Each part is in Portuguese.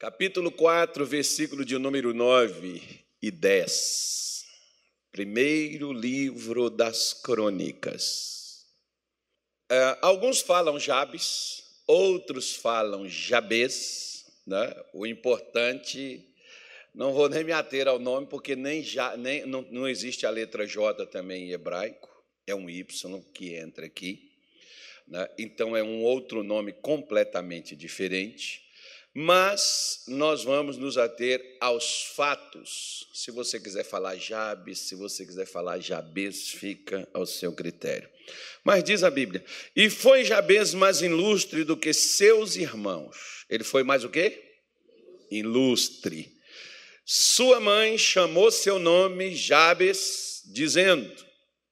capítulo 4, versículo de número 9 e 10. Primeiro livro das crônicas. É, alguns falam Jabes, outros falam Jabes. Né? O importante, não vou nem me ater ao nome, porque nem, já, nem não, não existe a letra J também em hebraico, é um Y que entra aqui. Né? Então é um outro nome completamente diferente mas nós vamos nos ater aos fatos. Se você quiser falar Jabes, se você quiser falar Jabes, fica ao seu critério. Mas diz a Bíblia: E foi Jabes mais ilustre do que seus irmãos. Ele foi mais o quê? Ilustre. Sua mãe chamou seu nome Jabes, dizendo: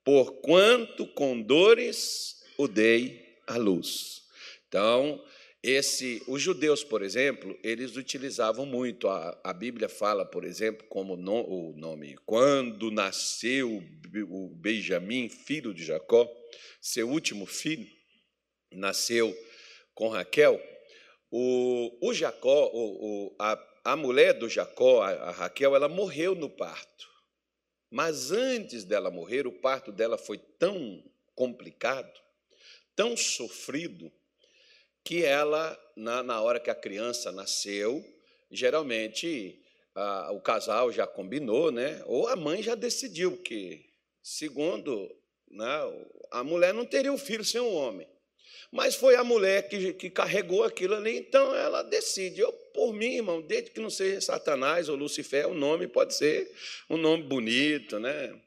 Porquanto com dores o dei à luz. Então, esse, os judeus, por exemplo, eles utilizavam muito. A, a Bíblia fala, por exemplo, como no, o nome, quando nasceu o Benjamim, filho de Jacó, seu último filho, nasceu com Raquel. O, o Jacó, o, o, a, a mulher do Jacó, a, a Raquel, ela morreu no parto. Mas antes dela morrer, o parto dela foi tão complicado, tão sofrido, que ela, na, na hora que a criança nasceu, geralmente a, o casal já combinou, né? ou a mãe já decidiu que, segundo, né, a mulher não teria o filho sem o homem. Mas foi a mulher que, que carregou aquilo ali, então ela decide. Eu, por mim, irmão, desde que não seja Satanás ou Lucifer, o nome pode ser um nome bonito, né?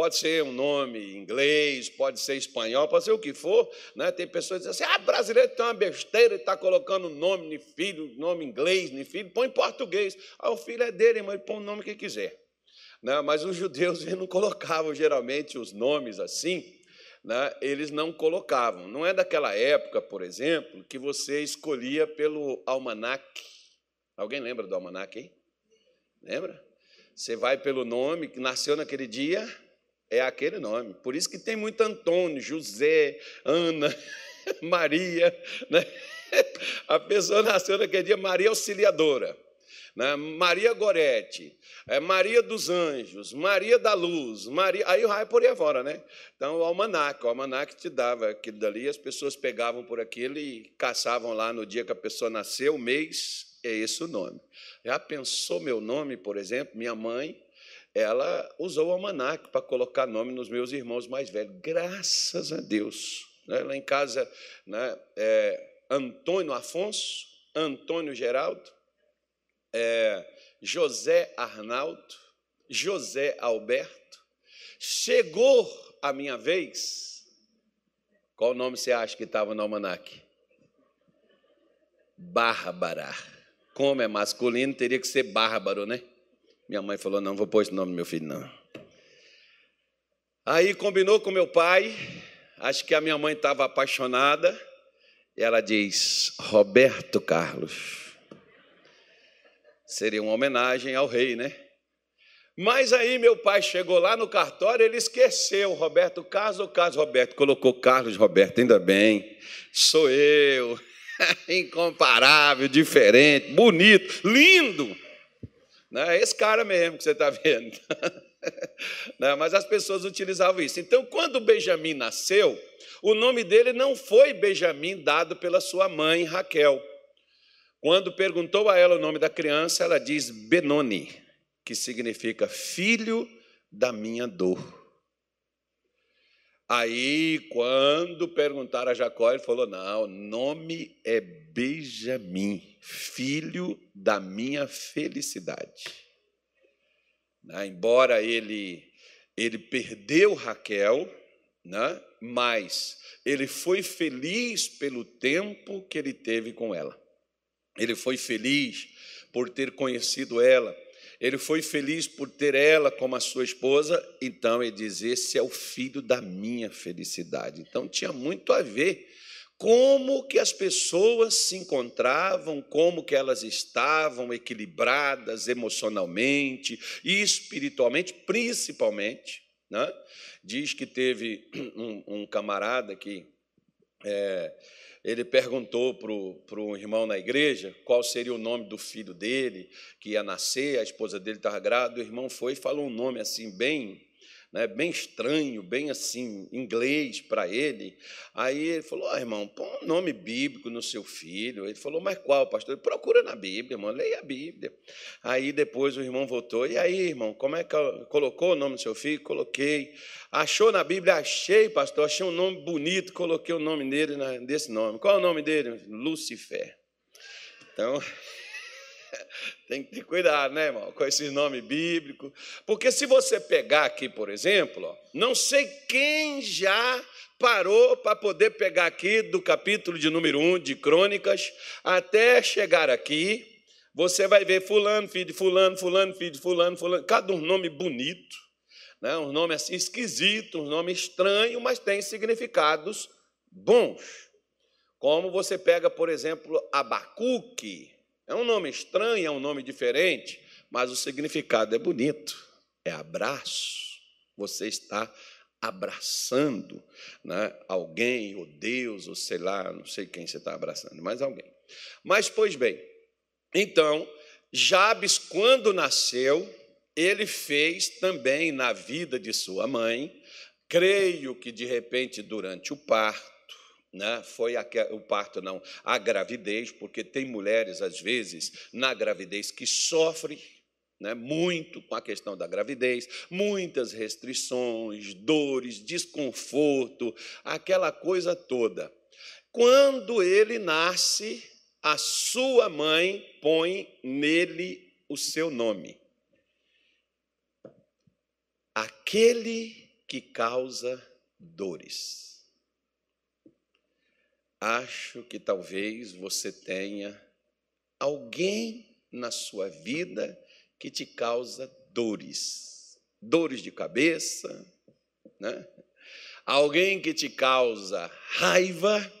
Pode ser um nome inglês, pode ser espanhol, pode ser o que for. Né? Tem pessoas que dizem assim: ah, brasileiro tem uma besteira e está colocando nome de filho, nome inglês, de filho, põe em português. Ah, o filho é dele, mas põe o nome que quiser. Né? Mas os judeus não colocavam geralmente os nomes assim, né? eles não colocavam. Não é daquela época, por exemplo, que você escolhia pelo almanaque. Alguém lembra do almanaque aí? Lembra? Você vai pelo nome que nasceu naquele dia, é aquele nome. Por isso que tem muito Antônio, José, Ana, Maria. Né? A pessoa nasceu naquele dia Maria Auxiliadora. Né? Maria Gorete, é Maria dos Anjos, Maria da Luz, Maria. Aí vai por aí fora, né? Então, o almanac, o almanac te dava aquilo dali, as pessoas pegavam por aquilo e caçavam lá no dia que a pessoa nasceu, mês, é esse o nome. Já pensou meu nome, por exemplo? Minha mãe ela usou o almanac para colocar nome nos meus irmãos mais velhos. Graças a Deus. Né? Lá em casa, né, é, Antônio Afonso, Antônio Geraldo, é, José Arnaldo, José Alberto. Chegou a minha vez. Qual nome você acha que estava no almanac? Bárbara. Como é masculino, teria que ser bárbaro, né? Minha mãe falou: não, vou pôr esse nome no meu filho, não. Aí combinou com meu pai, acho que a minha mãe estava apaixonada, e ela diz: Roberto Carlos. Seria uma homenagem ao rei, né? Mas aí meu pai chegou lá no cartório, ele esqueceu Roberto Carlos ou Carlos Roberto, colocou Carlos Roberto, ainda bem, sou eu, incomparável, diferente, bonito, lindo. Né? É esse cara mesmo que você está vendo. Né? Mas as pessoas utilizavam isso. Então, quando Benjamim nasceu, o nome dele não foi Benjamim dado pela sua mãe Raquel. Quando perguntou a ela o nome da criança, ela diz Benoni, que significa filho da minha dor. Aí, quando perguntaram a Jacó, ele falou: Não, nome é Benjamim, filho da minha felicidade. Né? Embora ele, ele perdeu Raquel, né? mas ele foi feliz pelo tempo que ele teve com ela. Ele foi feliz por ter conhecido ela ele foi feliz por ter ela como a sua esposa, então ele diz: Esse é o filho da minha felicidade. Então tinha muito a ver como que as pessoas se encontravam, como que elas estavam equilibradas emocionalmente e espiritualmente, principalmente. Né? Diz que teve um, um camarada que é, ele perguntou para o irmão na igreja qual seria o nome do filho dele, que ia nascer, a esposa dele estava grávida, o irmão foi e falou um nome assim, bem né, bem estranho, bem assim, inglês para ele. Aí ele falou: oh, irmão, põe um nome bíblico no seu filho. Ele falou: Mas qual, pastor? Ele, Procura na Bíblia, irmão, leia a Bíblia. Aí depois o irmão voltou: E aí, irmão, como é que colocou o nome do seu filho? Coloquei. Achou na Bíblia? Achei, pastor, achei um nome bonito, coloquei o nome dele desse nome. Qual é o nome dele? Lucifer. Então. Tem que ter cuidado, né, irmão, com esse nome bíblico. Porque se você pegar aqui, por exemplo, ó, não sei quem já parou para poder pegar aqui do capítulo de número 1 de Crônicas até chegar aqui. Você vai ver fulano, filho de fulano, fulano, filho de fulano, fulano, cada um nome bonito, né? um nome assim esquisito, um nome estranho, mas tem significados bons. Como você pega, por exemplo, Abacuque, é um nome estranho, é um nome diferente, mas o significado é bonito. É abraço. Você está abraçando né, alguém, ou Deus, ou sei lá, não sei quem você está abraçando, mas alguém. Mas, pois bem, então, Jabes, quando nasceu, ele fez também na vida de sua mãe, creio que de repente durante o parto, né? foi a, o parto, não, a gravidez, porque tem mulheres, às vezes, na gravidez que sofrem né, muito com a questão da gravidez, muitas restrições, dores, desconforto, aquela coisa toda. Quando ele nasce, a sua mãe põe nele o seu nome. Aquele que causa dores acho que talvez você tenha alguém na sua vida que te causa dores, dores de cabeça, né? Alguém que te causa raiva,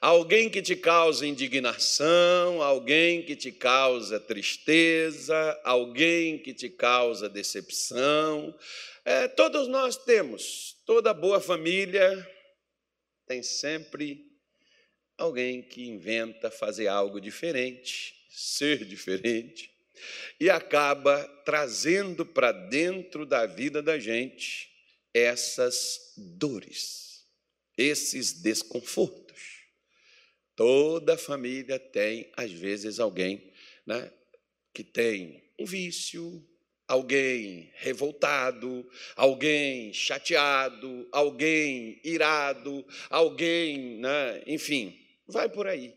alguém que te causa indignação, alguém que te causa tristeza, alguém que te causa decepção. É, todos nós temos, toda boa família tem sempre alguém que inventa fazer algo diferente, ser diferente, e acaba trazendo para dentro da vida da gente essas dores, esses desconfortos. Toda família tem, às vezes, alguém né, que tem um vício, alguém revoltado, alguém chateado, alguém irado, alguém, né, enfim, Vai por aí.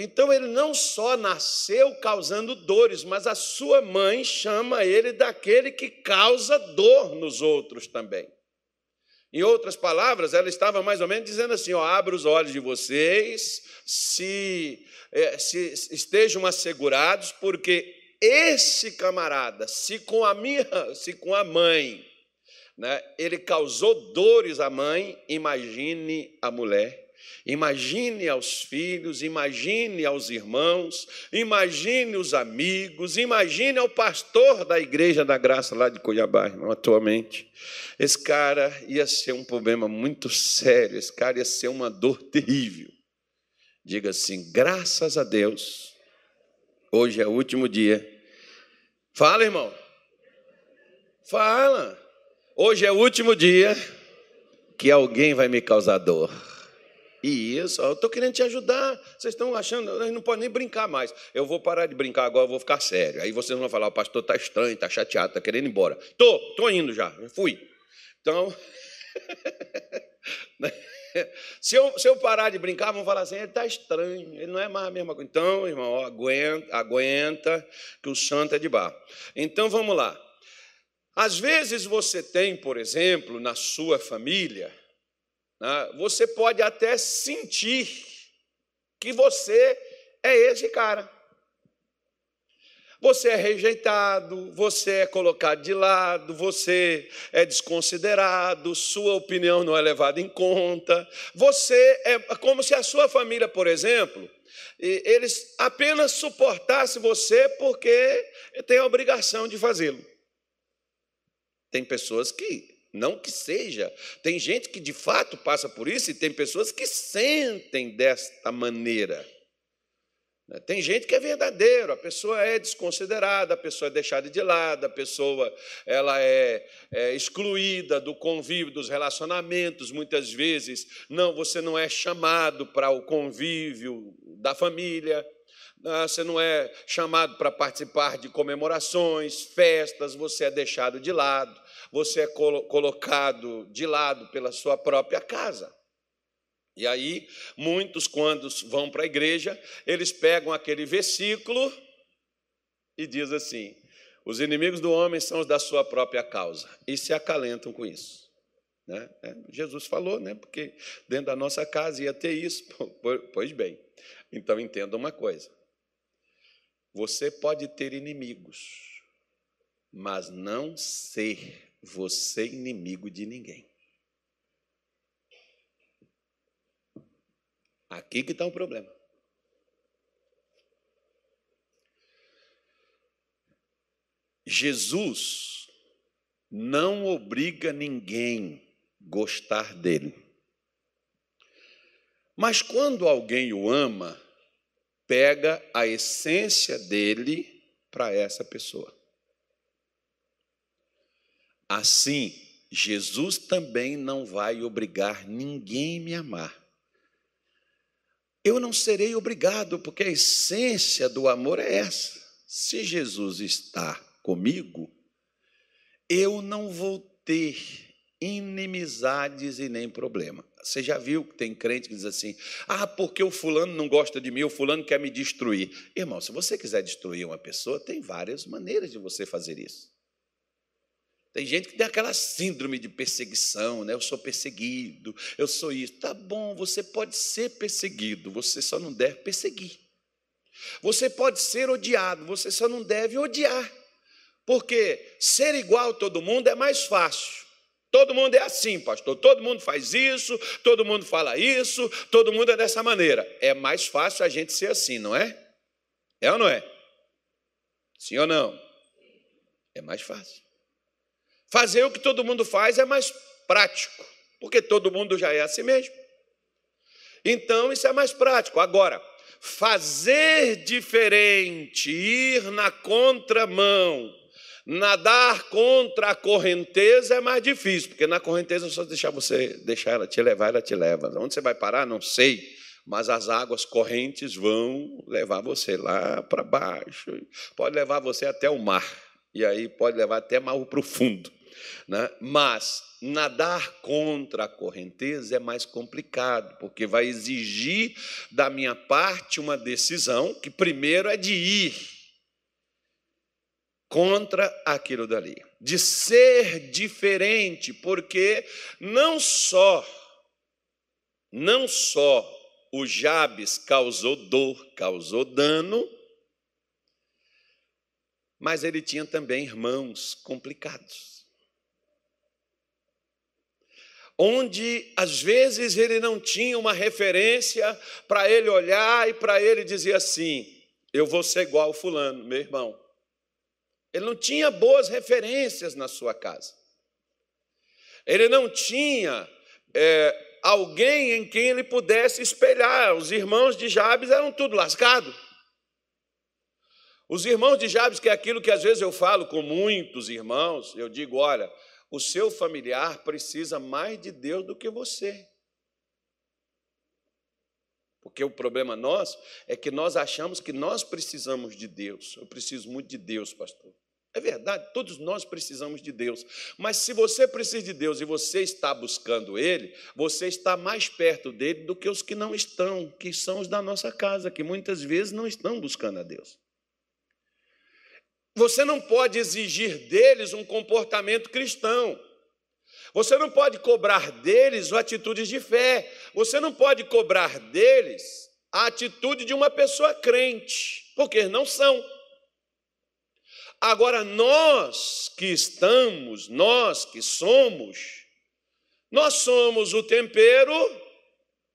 Então ele não só nasceu causando dores, mas a sua mãe chama ele daquele que causa dor nos outros também. Em outras palavras, ela estava mais ou menos dizendo assim: ó, abra os olhos de vocês, se, é, se estejam assegurados, porque esse camarada, se com a minha, se com a mãe, né, ele causou dores à mãe, imagine a mulher Imagine aos filhos, imagine aos irmãos, imagine os amigos, imagine ao pastor da Igreja da Graça lá de Cuiabá, irmão, atualmente. Esse cara ia ser um problema muito sério, esse cara ia ser uma dor terrível. Diga assim: graças a Deus, hoje é o último dia. Fala, irmão. Fala. Hoje é o último dia que alguém vai me causar dor. Isso, eu estou querendo te ajudar. Vocês estão achando, não pode nem brincar mais. Eu vou parar de brincar agora, eu vou ficar sério. Aí vocês vão falar, o pastor está estranho, está chateado, está querendo ir embora. Estou, estou indo já, fui. Então, se, eu, se eu parar de brincar, vão falar assim, ele está estranho, ele não é mais a mesma coisa. Então, irmão, ó, aguenta, aguenta, que o santo é de barro. Então, vamos lá. Às vezes você tem, por exemplo, na sua família, você pode até sentir que você é esse cara. Você é rejeitado, você é colocado de lado, você é desconsiderado, sua opinião não é levada em conta. Você é como se a sua família, por exemplo, eles apenas suportassem você porque tem a obrigação de fazê-lo. Tem pessoas que Não que seja. Tem gente que de fato passa por isso e tem pessoas que sentem desta maneira. Né? Tem gente que é verdadeiro, a pessoa é desconsiderada, a pessoa é deixada de lado, a pessoa ela é, é, excluída do convívio, dos relacionamentos. Muitas vezes, não, você não é chamado para o convívio da família, você não é chamado para participar de comemorações, festas, você é deixado de lado, você é colocado de lado pela sua própria casa. E aí, muitos, quando vão para a igreja, eles pegam aquele versículo e diz assim: os inimigos do homem são os da sua própria causa, e se acalentam com isso. Né? É, Jesus falou, né? porque dentro da nossa casa ia ter isso. Pois bem, então entenda uma coisa: você pode ter inimigos, mas não ser você inimigo de ninguém. Aqui que está o problema. Jesus não obriga ninguém a gostar dele. Mas quando alguém o ama, pega a essência dele para essa pessoa. Assim, Jesus também não vai obrigar ninguém a me amar eu não serei obrigado, porque a essência do amor é essa. Se Jesus está comigo, eu não vou ter inimizades e nem problema. Você já viu que tem crente que diz assim: ah, porque o fulano não gosta de mim, o fulano quer me destruir. Irmão, se você quiser destruir uma pessoa, tem várias maneiras de você fazer isso. Tem gente que tem aquela síndrome de perseguição, né? Eu sou perseguido, eu sou isso. Tá bom, você pode ser perseguido, você só não deve perseguir. Você pode ser odiado, você só não deve odiar. Porque ser igual a todo mundo é mais fácil. Todo mundo é assim, pastor. Todo mundo faz isso, todo mundo fala isso, todo mundo é dessa maneira. É mais fácil a gente ser assim, não é? É ou não é? Sim ou não? É mais fácil. Fazer o que todo mundo faz é mais prático, porque todo mundo já é assim mesmo. Então, isso é mais prático. Agora, fazer diferente, ir na contramão, nadar contra a correnteza é mais difícil, porque na correnteza é só deixar você, deixar ela te levar, ela te leva. Onde você vai parar, não sei, mas as águas correntes vão levar você lá para baixo, pode levar você até o mar, e aí pode levar até mais profundo. Né? Mas nadar contra a correnteza é mais complicado, porque vai exigir da minha parte uma decisão que primeiro é de ir contra aquilo dali, de ser diferente, porque não só não só o Jabes causou dor, causou dano, mas ele tinha também irmãos complicados onde às vezes ele não tinha uma referência para ele olhar e para ele dizer assim: eu vou ser igual fulano, meu irmão. Ele não tinha boas referências na sua casa. Ele não tinha é, alguém em quem ele pudesse espelhar. Os irmãos de Jabes eram tudo lascado. Os irmãos de Jabes, que é aquilo que às vezes eu falo com muitos irmãos, eu digo: olha, o seu familiar precisa mais de Deus do que você. Porque o problema nosso é que nós achamos que nós precisamos de Deus. Eu preciso muito de Deus, pastor. É verdade, todos nós precisamos de Deus. Mas se você precisa de Deus e você está buscando Ele, você está mais perto dele do que os que não estão, que são os da nossa casa, que muitas vezes não estão buscando a Deus. Você não pode exigir deles um comportamento cristão. Você não pode cobrar deles atitudes de fé. Você não pode cobrar deles a atitude de uma pessoa crente, porque não são. Agora, nós que estamos, nós que somos, nós somos o tempero,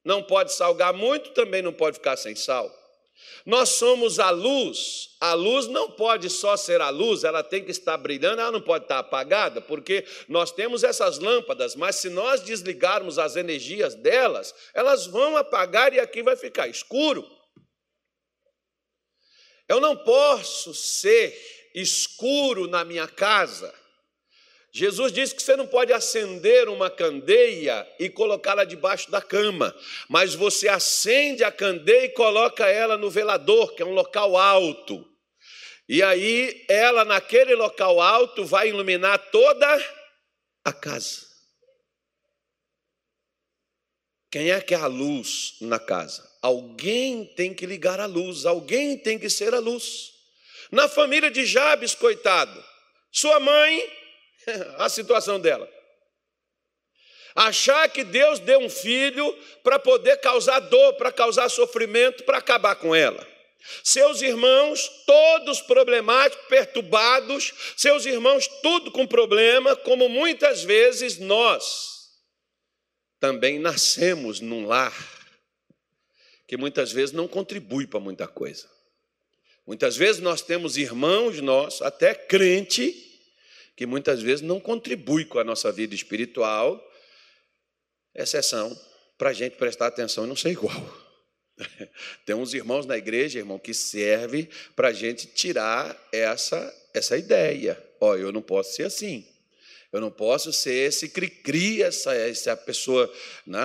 não pode salgar muito, também não pode ficar sem sal. Nós somos a luz. A luz não pode só ser a luz, ela tem que estar brilhando, ela não pode estar apagada, porque nós temos essas lâmpadas, mas se nós desligarmos as energias delas, elas vão apagar e aqui vai ficar escuro. Eu não posso ser escuro na minha casa. Jesus disse que você não pode acender uma candeia e colocá-la debaixo da cama, mas você acende a candeia e coloca ela no velador, que é um local alto. E aí ela naquele local alto vai iluminar toda a casa. Quem é que é a luz na casa? Alguém tem que ligar a luz, alguém tem que ser a luz. Na família de Jabes, coitado, sua mãe a situação dela. Achar que Deus deu um filho para poder causar dor, para causar sofrimento, para acabar com ela. Seus irmãos, todos problemáticos, perturbados, seus irmãos, tudo com problema, como muitas vezes nós também nascemos num lar que muitas vezes não contribui para muita coisa. Muitas vezes nós temos irmãos nossos, até crente, que muitas vezes não contribui com a nossa vida espiritual, exceção para a gente prestar atenção e não ser igual. Tem uns irmãos na igreja, irmão, que serve para a gente tirar essa, essa ideia. Ó, eu não posso ser assim. Eu não posso ser esse cri-cri, essa, essa pessoa né,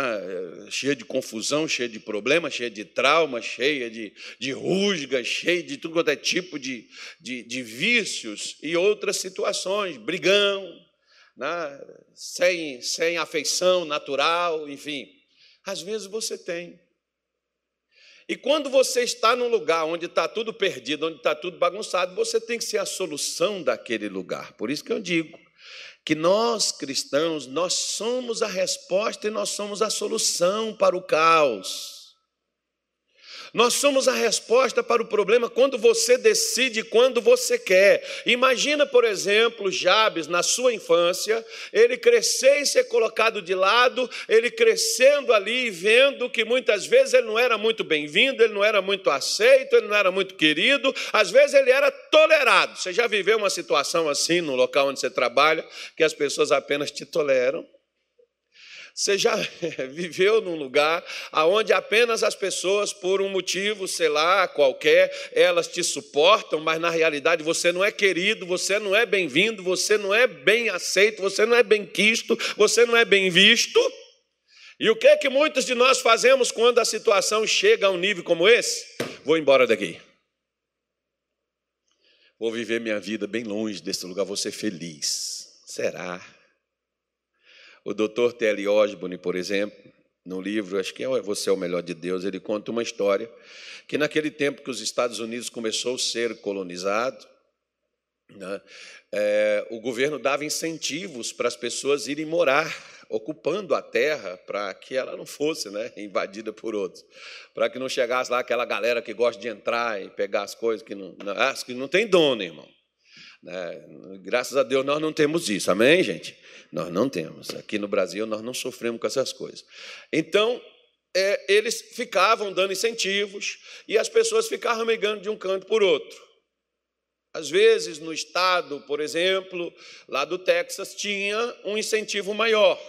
cheia de confusão, cheia de problemas, cheia de trauma, cheia de, de rusgas, cheia de tudo quanto é tipo de, de, de vícios e outras situações, brigão, né, sem, sem afeição natural, enfim. Às vezes você tem. E quando você está num lugar onde está tudo perdido, onde está tudo bagunçado, você tem que ser a solução daquele lugar. Por isso que eu digo, que nós cristãos, nós somos a resposta e nós somos a solução para o caos. Nós somos a resposta para o problema quando você decide, quando você quer. Imagina, por exemplo, Jabes na sua infância, ele crescer e ser colocado de lado, ele crescendo ali e vendo que muitas vezes ele não era muito bem-vindo, ele não era muito aceito, ele não era muito querido, às vezes ele era tolerado. Você já viveu uma situação assim no local onde você trabalha, que as pessoas apenas te toleram? Você já viveu num lugar onde apenas as pessoas, por um motivo, sei lá, qualquer, elas te suportam, mas na realidade você não é querido, você não é bem-vindo, você não é bem aceito, você não é bem quisto, você não é bem visto? E o que é que muitos de nós fazemos quando a situação chega a um nível como esse? Vou embora daqui. Vou viver minha vida bem longe desse lugar, vou ser feliz. Será? O doutor T.L. Osborne, por exemplo, no livro, acho que é Você é o Melhor de Deus, ele conta uma história que naquele tempo que os Estados Unidos começou a ser colonizado, né, é, o governo dava incentivos para as pessoas irem morar, ocupando a terra para que ela não fosse né, invadida por outros, para que não chegasse lá aquela galera que gosta de entrar e pegar as coisas que não, não, que não tem dono, irmão. Né? Graças a Deus nós não temos isso, amém, gente? Nós não temos. Aqui no Brasil nós não sofremos com essas coisas. Então, é, eles ficavam dando incentivos e as pessoas ficavam migando de um canto por outro. Às vezes, no estado, por exemplo, lá do Texas, tinha um incentivo maior.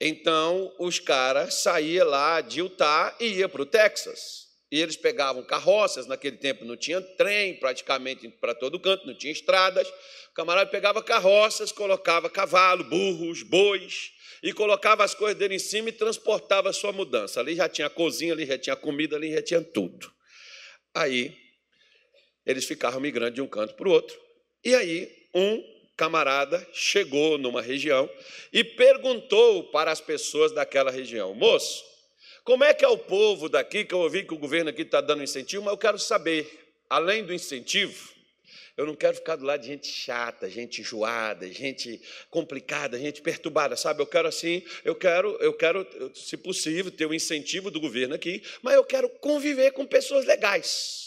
Então, os caras saíam lá de Utah e iam para o Texas. E eles pegavam carroças, naquele tempo não tinha trem praticamente para todo canto, não tinha estradas. O camarada pegava carroças, colocava cavalo, burros, bois, e colocava as coisas dele em cima e transportava a sua mudança. Ali já tinha cozinha, ali já tinha comida, ali já tinha tudo. Aí eles ficavam migrando de um canto para o outro. E aí um camarada chegou numa região e perguntou para as pessoas daquela região: moço, como é que é o povo daqui, que eu ouvi que o governo aqui está dando incentivo, mas eu quero saber, além do incentivo, eu não quero ficar do lado de gente chata, gente enjoada, gente complicada, gente perturbada, sabe? Eu quero assim, eu quero, eu quero, se possível, ter o um incentivo do governo aqui, mas eu quero conviver com pessoas legais.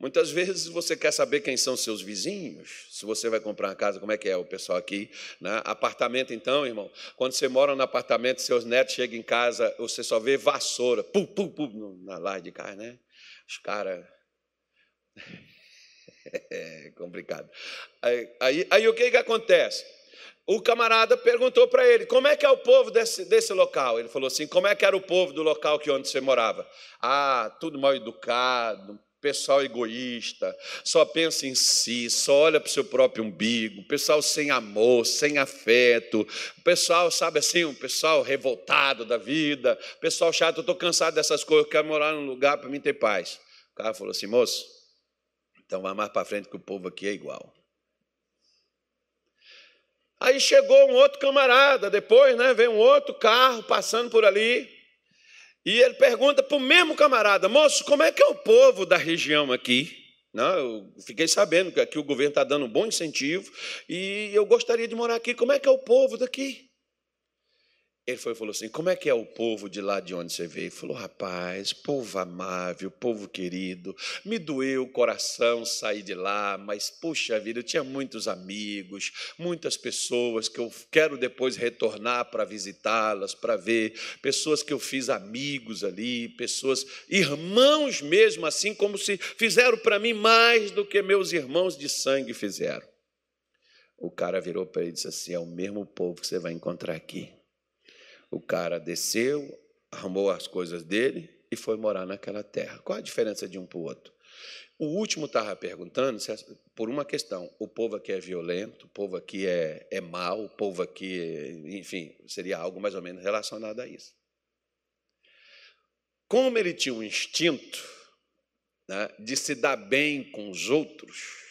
Muitas vezes você quer saber quem são seus vizinhos, se você vai comprar uma casa, como é que é o pessoal aqui. Né? Apartamento, então, irmão, quando você mora no apartamento, seus netos chegam em casa, você só vê vassoura, pum, pum, pum, na laje de casa, né? Os caras. É complicado. Aí, aí, aí o que, que acontece? O camarada perguntou para ele: como é que é o povo desse, desse local? Ele falou assim: como é que era o povo do local que onde você morava? Ah, tudo mal educado, pessoal egoísta, só pensa em si, só olha para o seu próprio umbigo, pessoal sem amor, sem afeto, pessoal, sabe assim, um pessoal revoltado da vida, pessoal chato, eu estou cansado dessas coisas, eu quero morar num lugar para mim ter paz. O cara falou assim, moço, então vá mais para frente que o povo aqui é igual. Aí chegou um outro camarada, depois, né, veio um outro carro passando por ali, e ele pergunta para o mesmo camarada, moço, como é que é o povo da região aqui? Não, eu fiquei sabendo que aqui o governo está dando um bom incentivo e eu gostaria de morar aqui. Como é que é o povo daqui? Ele foi, falou assim: Como é que é o povo de lá de onde você veio? Ele falou: Rapaz, povo amável, povo querido, me doeu o coração sair de lá, mas puxa vida, eu tinha muitos amigos, muitas pessoas que eu quero depois retornar para visitá-las, para ver, pessoas que eu fiz amigos ali, pessoas, irmãos mesmo, assim como se fizeram para mim mais do que meus irmãos de sangue fizeram. O cara virou para ele e disse assim: É o mesmo povo que você vai encontrar aqui. O cara desceu, arrumou as coisas dele e foi morar naquela terra. Qual a diferença de um para o outro? O último estava perguntando por uma questão: o povo aqui é violento, o povo aqui é, é mau, o povo aqui, enfim, seria algo mais ou menos relacionado a isso. Como ele tinha um instinto né, de se dar bem com os outros,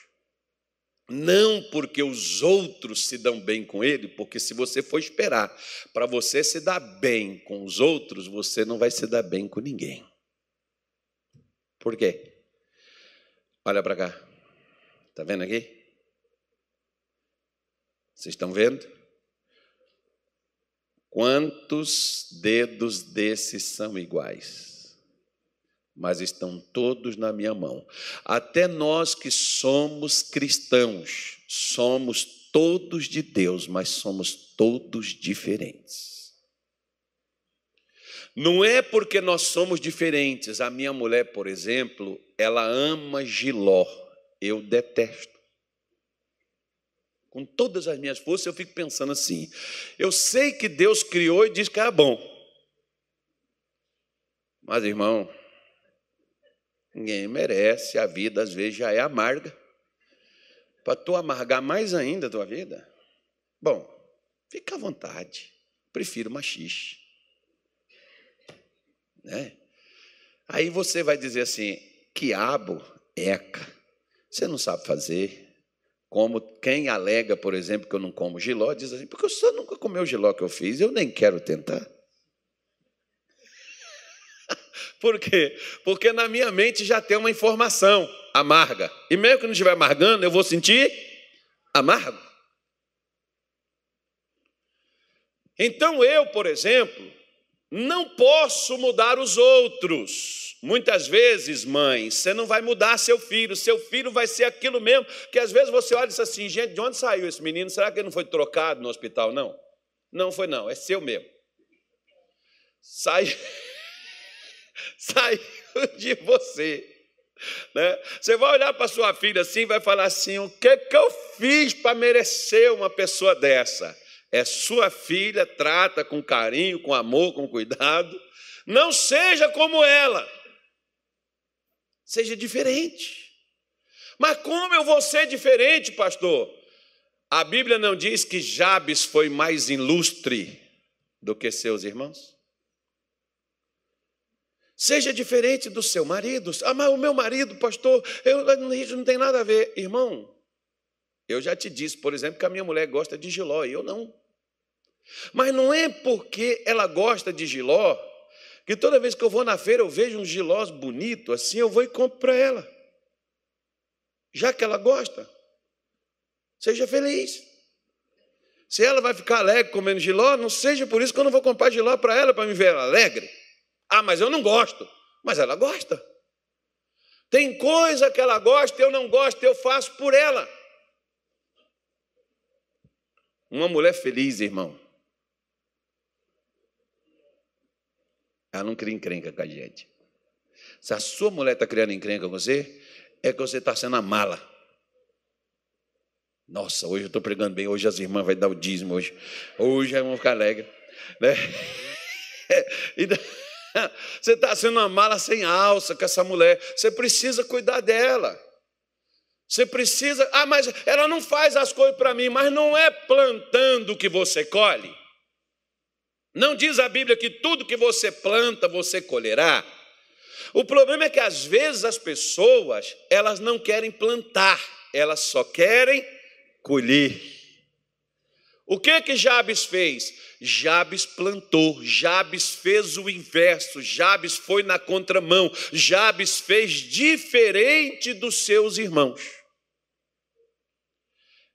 não porque os outros se dão bem com ele, porque se você for esperar para você se dar bem com os outros, você não vai se dar bem com ninguém. Por quê? Olha para cá. Está vendo aqui? Vocês estão vendo? Quantos dedos desses são iguais? Mas estão todos na minha mão. Até nós que somos cristãos, somos todos de Deus, mas somos todos diferentes. Não é porque nós somos diferentes. A minha mulher, por exemplo, ela ama giló. Eu detesto. Com todas as minhas forças, eu fico pensando assim. Eu sei que Deus criou e diz que era bom. Mas, irmão, Ninguém merece, a vida às vezes já é amarga. Para tu amargar mais ainda a tua vida? Bom, fica à vontade. Prefiro machixe. Né? Aí você vai dizer assim: quiabo, eca, você não sabe fazer. Como quem alega, por exemplo, que eu não como giló, diz assim: porque o senhor nunca comeu o giló que eu fiz, eu nem quero tentar. Por quê? Porque na minha mente já tem uma informação amarga. E mesmo que não estiver amargando, eu vou sentir amargo. Então eu, por exemplo, não posso mudar os outros. Muitas vezes, mãe, você não vai mudar seu filho, seu filho vai ser aquilo mesmo, que às vezes você olha e diz assim, gente, de onde saiu esse menino? Será que ele não foi trocado no hospital? Não. Não foi não, é seu mesmo. Sai saiu de você. Né? Você vai olhar para sua filha assim e vai falar assim: o que, que eu fiz para merecer uma pessoa dessa? É sua filha, trata com carinho, com amor, com cuidado. Não seja como ela, seja diferente. Mas como eu vou ser diferente, pastor? A Bíblia não diz que Jabes foi mais ilustre do que seus irmãos? Seja diferente do seu marido. Ah, mas o meu marido, pastor, eu, isso não tem nada a ver. Irmão, eu já te disse, por exemplo, que a minha mulher gosta de giló e eu não. Mas não é porque ela gosta de giló que toda vez que eu vou na feira eu vejo um gilós bonito, assim eu vou e compro para ela. Já que ela gosta, seja feliz. Se ela vai ficar alegre comendo giló, não seja por isso que eu não vou comprar giló para ela, para me ver alegre. Ah, mas eu não gosto. Mas ela gosta. Tem coisa que ela gosta, eu não gosto, eu faço por ela. Uma mulher feliz, irmão. Ela não cria encrenca com a gente. Se a sua mulher está criando encrenca com você, é que você está sendo a mala. Nossa, hoje eu estou pregando bem, hoje as irmãs vão dar o dízimo, hoje, hoje vão ficar alegres. Né? Você está sendo uma mala sem alça com essa mulher, você precisa cuidar dela. Você precisa, ah, mas ela não faz as coisas para mim, mas não é plantando que você colhe. Não diz a Bíblia que tudo que você planta você colherá. O problema é que às vezes as pessoas, elas não querem plantar, elas só querem colher. O que que Jabes fez? Jabes plantou, Jabes fez o inverso, Jabes foi na contramão, Jabes fez diferente dos seus irmãos.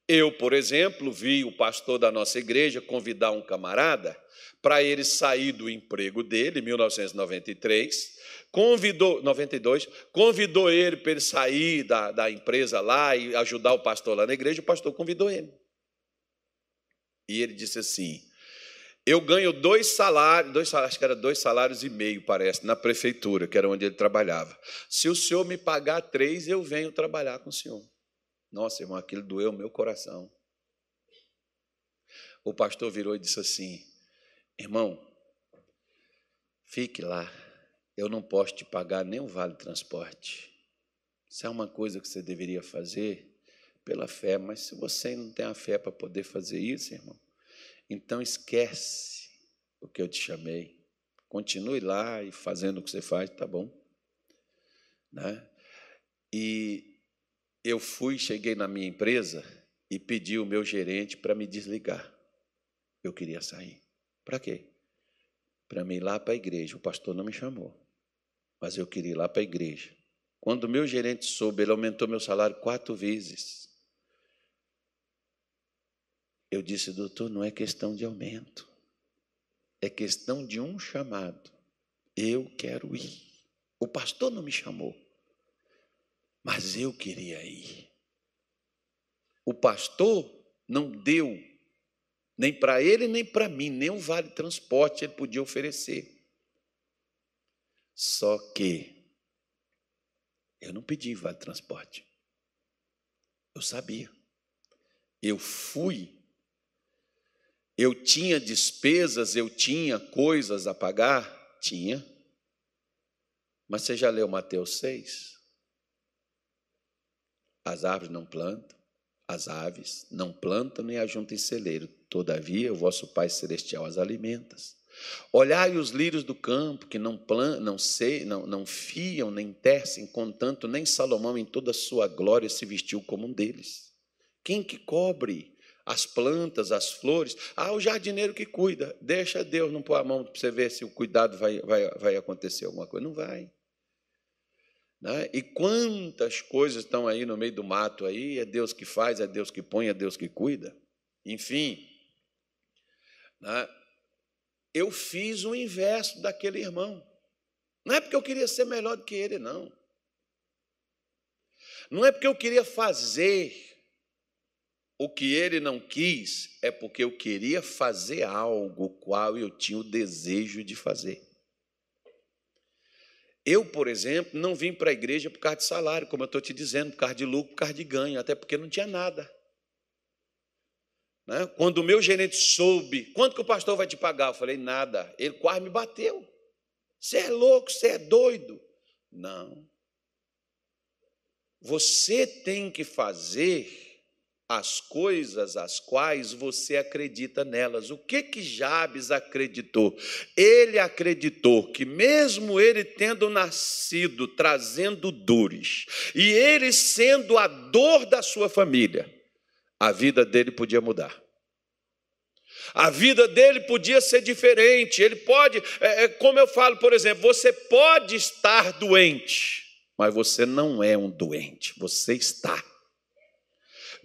Eu, por exemplo, vi o pastor da nossa igreja convidar um camarada para ele sair do emprego dele, em 1993, convidou, 92, convidou ele para ele sair da, da empresa lá e ajudar o pastor lá na igreja, o pastor convidou ele. E ele disse assim: Eu ganho dois salários, dois acho que era dois salários e meio, parece, na prefeitura, que era onde ele trabalhava. Se o senhor me pagar três, eu venho trabalhar com o senhor. Nossa, irmão, aquilo doeu meu coração. O pastor virou e disse assim: Irmão, fique lá eu não posso te pagar nem o vale transporte. Isso é uma coisa que você deveria fazer pela fé, mas se você não tem a fé para poder fazer isso, irmão, então esquece o que eu te chamei. Continue lá e fazendo o que você faz, tá bom? Né? E eu fui, cheguei na minha empresa e pedi o meu gerente para me desligar. Eu queria sair. Para quê? Para mim ir lá para a igreja. O pastor não me chamou mas eu queria ir lá para a igreja. Quando o meu gerente soube, ele aumentou meu salário quatro vezes. Eu disse, doutor, não é questão de aumento, é questão de um chamado. Eu quero ir. O pastor não me chamou, mas eu queria ir. O pastor não deu nem para ele, nem para mim, nem um vale transporte ele podia oferecer. Só que eu não pedi vale transporte. Eu sabia. Eu fui. Eu tinha despesas, eu tinha coisas a pagar? Tinha. Mas você já leu Mateus 6? As árvores não plantam, as aves não plantam nem ajuntam em celeiro. Todavia, o vosso Pai Celestial as alimenta. Olhai os lírios do campo, que não, plan, não, sei, não, não fiam, nem tecem, contanto nem Salomão em toda a sua glória se vestiu como um deles. Quem que cobre as plantas, as flores? Ah, o jardineiro que cuida. Deixa Deus não pôr a mão para você ver se o cuidado vai, vai, vai acontecer alguma coisa. Não vai. Né? E quantas coisas estão aí no meio do mato aí, é Deus que faz, é Deus que põe, é Deus que cuida. Enfim, né? eu fiz o inverso daquele irmão. Não é porque eu queria ser melhor do que ele, não. Não é porque eu queria fazer o que ele não quis, é porque eu queria fazer algo qual eu tinha o desejo de fazer. Eu, por exemplo, não vim para a igreja por causa de salário, como eu estou te dizendo, por causa de lucro, por causa de ganho, até porque não tinha nada. Né? Quando o meu gerente soube, quanto que o pastor vai te pagar? Eu falei, nada. Ele quase me bateu. Você é louco, você é doido. Não. Você tem que fazer as coisas as quais você acredita nelas. O que que Jabes acreditou? Ele acreditou que mesmo ele tendo nascido trazendo dores e ele sendo a dor da sua família, a vida dele podia mudar. A vida dele podia ser diferente. Ele pode, é, é, como eu falo, por exemplo, você pode estar doente, mas você não é um doente, você está.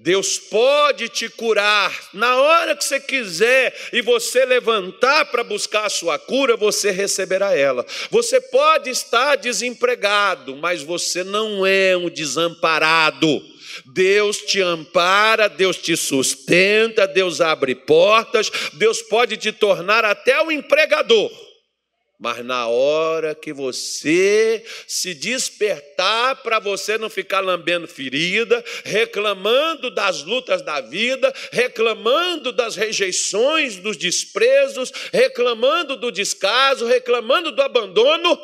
Deus pode te curar na hora que você quiser e você levantar para buscar a sua cura, você receberá ela. Você pode estar desempregado, mas você não é um desamparado. Deus te ampara, Deus te sustenta, Deus abre portas, Deus pode te tornar até o empregador. Mas na hora que você se despertar para você não ficar lambendo ferida, reclamando das lutas da vida, reclamando das rejeições, dos desprezos, reclamando do descaso, reclamando do abandono,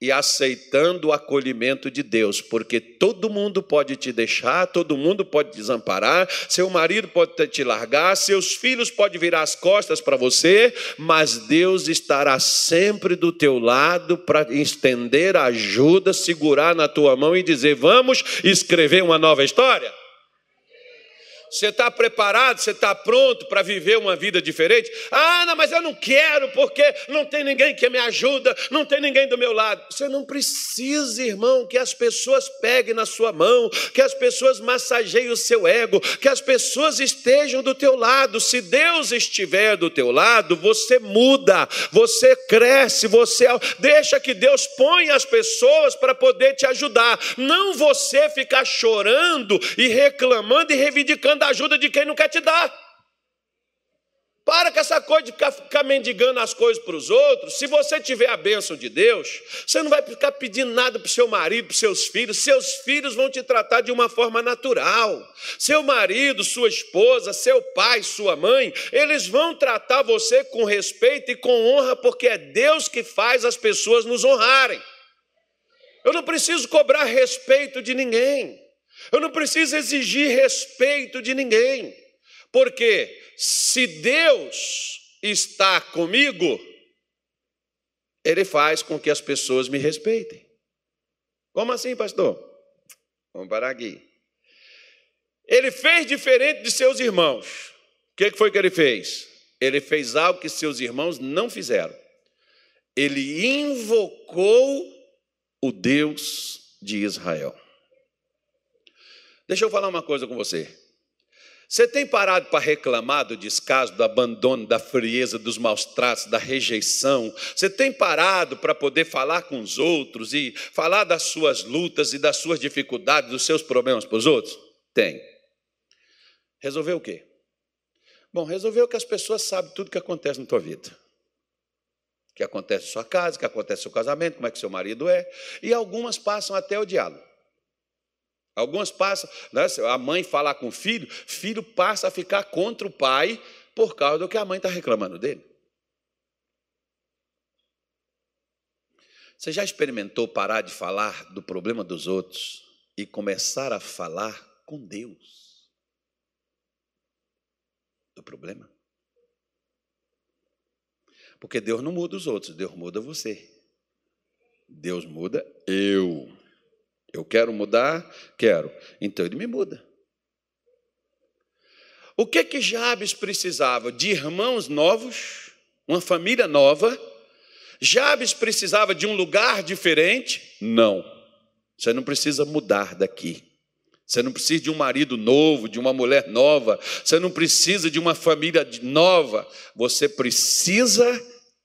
e aceitando o acolhimento de Deus, porque todo mundo pode te deixar, todo mundo pode desamparar, seu marido pode te largar, seus filhos podem virar as costas para você, mas Deus estará sempre do teu lado para estender ajuda, segurar na tua mão e dizer: Vamos escrever uma nova história? Você está preparado? Você está pronto para viver uma vida diferente? Ah, não, mas eu não quero porque não tem ninguém que me ajuda, não tem ninguém do meu lado. Você não precisa, irmão, que as pessoas peguem na sua mão, que as pessoas massageiem o seu ego, que as pessoas estejam do teu lado. Se Deus estiver do teu lado, você muda, você cresce, você deixa que Deus ponha as pessoas para poder te ajudar. Não você ficar chorando e reclamando e reivindicando da ajuda de quem não quer te dar. Para com essa coisa de ficar mendigando as coisas para os outros. Se você tiver a bênção de Deus, você não vai ficar pedindo nada para o seu marido, para os seus filhos. Seus filhos vão te tratar de uma forma natural. Seu marido, sua esposa, seu pai, sua mãe, eles vão tratar você com respeito e com honra, porque é Deus que faz as pessoas nos honrarem. Eu não preciso cobrar respeito de ninguém. Eu não preciso exigir respeito de ninguém, porque se Deus está comigo, Ele faz com que as pessoas me respeitem. Como assim, pastor? Vamos parar aqui. Ele fez diferente de seus irmãos. O que foi que ele fez? Ele fez algo que seus irmãos não fizeram. Ele invocou o Deus de Israel. Deixa eu falar uma coisa com você. Você tem parado para reclamar do descaso, do abandono, da frieza, dos maus tratos, da rejeição? Você tem parado para poder falar com os outros e falar das suas lutas e das suas dificuldades, dos seus problemas para os outros? Tem. Resolveu o quê? Bom, resolveu que as pessoas sabem tudo que acontece na tua vida. O que acontece na sua casa, o que acontece no seu casamento, como é que seu marido é. E algumas passam até o diálogo. Algumas passam, né, a mãe falar com o filho, filho passa a ficar contra o pai por causa do que a mãe está reclamando dele. Você já experimentou parar de falar do problema dos outros e começar a falar com Deus do problema? Porque Deus não muda os outros, Deus muda você. Deus muda eu. Eu quero mudar? Quero. Então ele me muda. O que que Jabes precisava? De irmãos novos, uma família nova. Jabes precisava de um lugar diferente? Não. Você não precisa mudar daqui. Você não precisa de um marido novo, de uma mulher nova. Você não precisa de uma família nova. Você precisa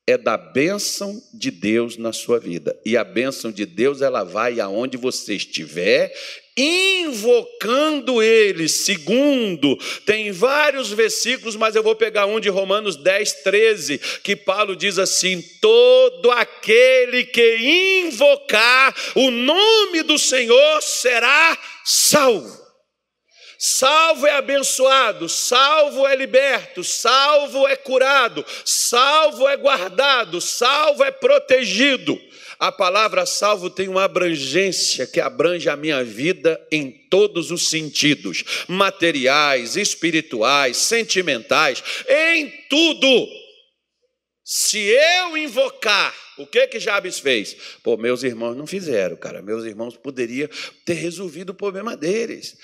é da bênção de Deus na sua vida. E a bênção de Deus, ela vai aonde você estiver, invocando Ele. Segundo, tem vários versículos, mas eu vou pegar um de Romanos 10, 13, que Paulo diz assim: Todo aquele que invocar o nome do Senhor será salvo. Salvo é abençoado, salvo é liberto, salvo é curado, salvo é guardado, salvo é protegido. A palavra salvo tem uma abrangência que abrange a minha vida em todos os sentidos materiais, espirituais, sentimentais, em tudo. Se eu invocar o que que Jabes fez? Pô, meus irmãos não fizeram, cara. Meus irmãos poderiam ter resolvido o problema deles.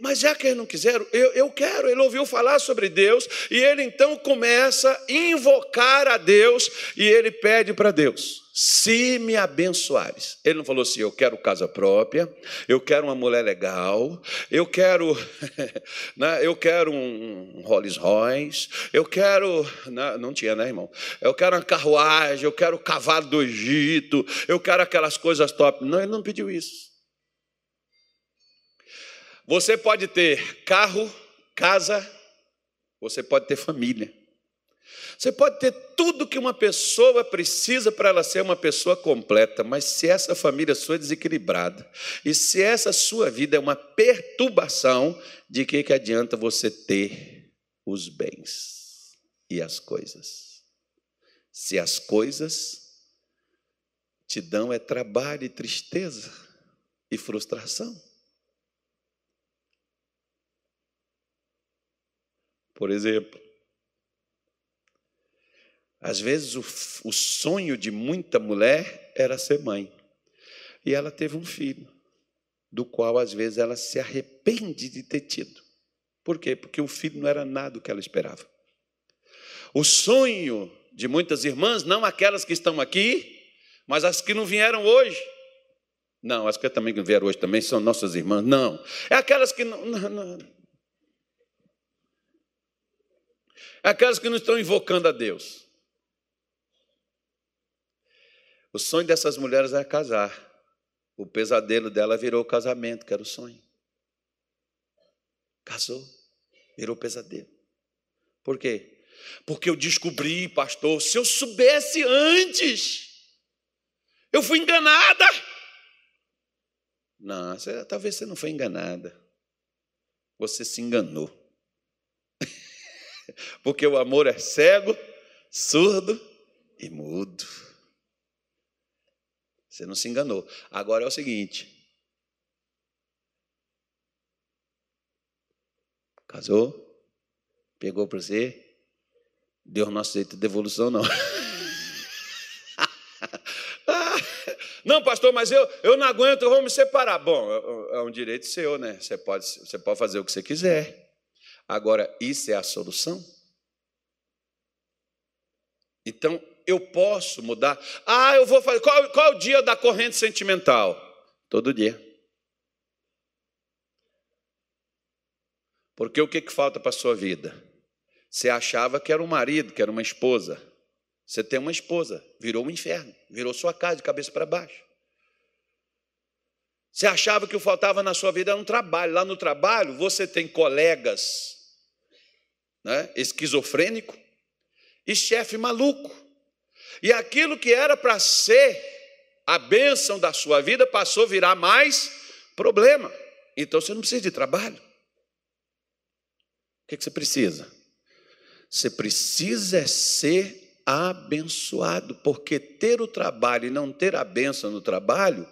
Mas já que eles não quiseram, eu, eu quero. Ele ouviu falar sobre Deus e ele então começa a invocar a Deus e ele pede para Deus. Se me abençoares. Ele não falou assim, eu quero casa própria, eu quero uma mulher legal, eu quero, né, eu quero um Rolls Royce, eu quero, não, não tinha, né, irmão? Eu quero uma carruagem, eu quero o cavalo do Egito, eu quero aquelas coisas top. Não, ele não pediu isso. Você pode ter carro, casa, você pode ter família. Você pode ter tudo que uma pessoa precisa para ela ser uma pessoa completa, mas se essa família sua é desequilibrada, e se essa sua vida é uma perturbação, de que, que adianta você ter os bens e as coisas? Se as coisas te dão é trabalho e tristeza e frustração. Por exemplo, às vezes, o, o sonho de muita mulher era ser mãe. E ela teve um filho, do qual às vezes ela se arrepende de ter tido. Por quê? Porque o filho não era nada do que ela esperava. O sonho de muitas irmãs, não aquelas que estão aqui, mas as que não vieram hoje. Não, as que também vieram hoje também são nossas irmãs. Não. É aquelas que não, não, não. É aquelas que não estão invocando a Deus. O sonho dessas mulheres era casar. O pesadelo dela virou o casamento, que era o sonho. Casou, virou pesadelo. Por quê? Porque eu descobri, pastor, se eu soubesse antes, eu fui enganada. Não, você, talvez você não foi enganada. Você se enganou. Porque o amor é cego, surdo e mudo. Você não se enganou. Agora é o seguinte: casou, pegou para você, Deus não aceita devolução, não. Não, pastor, mas eu, eu não aguento, eu vou me separar. Bom, é, é um direito seu, né? Você pode, você pode fazer o que você quiser. Agora, isso é a solução? Então, eu posso mudar. Ah, eu vou fazer. Qual, qual é o dia da corrente sentimental? Todo dia. Porque o que, que falta para a sua vida? Você achava que era um marido, que era uma esposa. Você tem uma esposa, virou um inferno, virou sua casa de cabeça para baixo. Você achava que o faltava na sua vida era um trabalho. Lá no trabalho você tem colegas né, esquizofrênico e chefe maluco. E aquilo que era para ser a bênção da sua vida passou a virar mais problema. Então você não precisa de trabalho. O que, você precisa? Você precisa ser abençoado, porque ter o trabalho e não ter a bênção no trabalho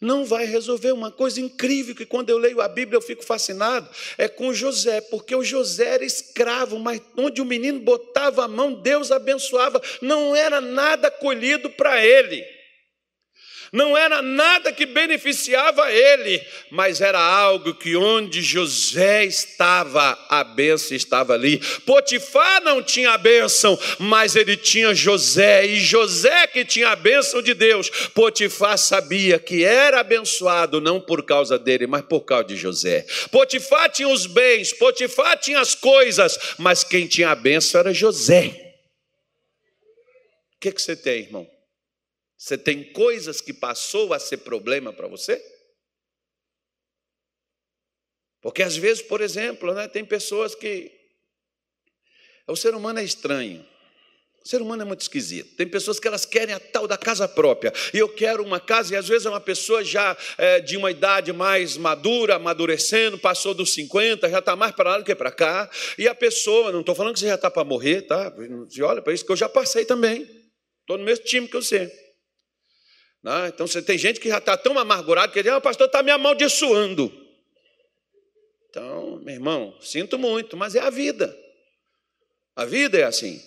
não vai resolver. Uma coisa incrível que quando eu leio a Bíblia eu fico fascinado, é com José, porque o José era escravo, mas onde o menino botava a mão, Deus abençoava, não era nada colhido para ele não era nada que beneficiava ele, mas era algo que onde José estava, a bênção estava ali. Potifar não tinha a bênção, mas ele tinha José, e José que tinha a bênção de Deus. Potifar sabia que era abençoado não por causa dele, mas por causa de José. Potifar tinha os bens, Potifar tinha as coisas, mas quem tinha a bênção era José. O que, que você tem, irmão? Você tem coisas que passou a ser problema para você? Porque às vezes, por exemplo, né, tem pessoas que. O ser humano é estranho. O ser humano é muito esquisito. Tem pessoas que elas querem a tal da casa própria. E eu quero uma casa, e às vezes é uma pessoa já é, de uma idade mais madura, amadurecendo, passou dos 50, já está mais para lá do que para cá. E a pessoa, não estou falando que você já está para morrer, tá? Olha para isso, que eu já passei também. Estou no mesmo time que você. Né? Então você tem gente que já está tão amargurado que diz, ah, o pastor está me amaldiçoando. Então, meu irmão, sinto muito, mas é a vida. A vida é assim.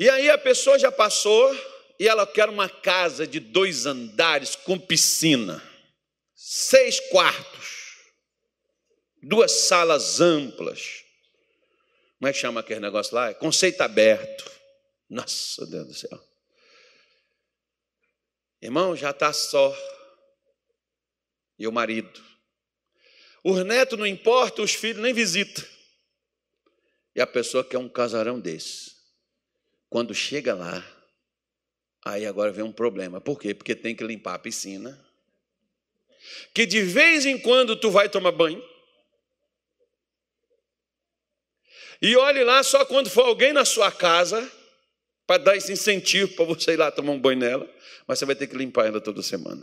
E aí a pessoa já passou e ela quer uma casa de dois andares com piscina, seis quartos, duas salas amplas. Como é que chama aquele negócio lá? Conceito aberto. Nossa, Deus do céu. Irmão, já está só. E o marido. Os netos não importa, os filhos nem visita. E a pessoa quer um casarão desse. Quando chega lá, aí agora vem um problema. Por quê? Porque tem que limpar a piscina. Que de vez em quando tu vai tomar banho. E olhe lá só quando for alguém na sua casa para dar esse incentivo para você ir lá tomar um banho nela, mas você vai ter que limpar ela toda semana.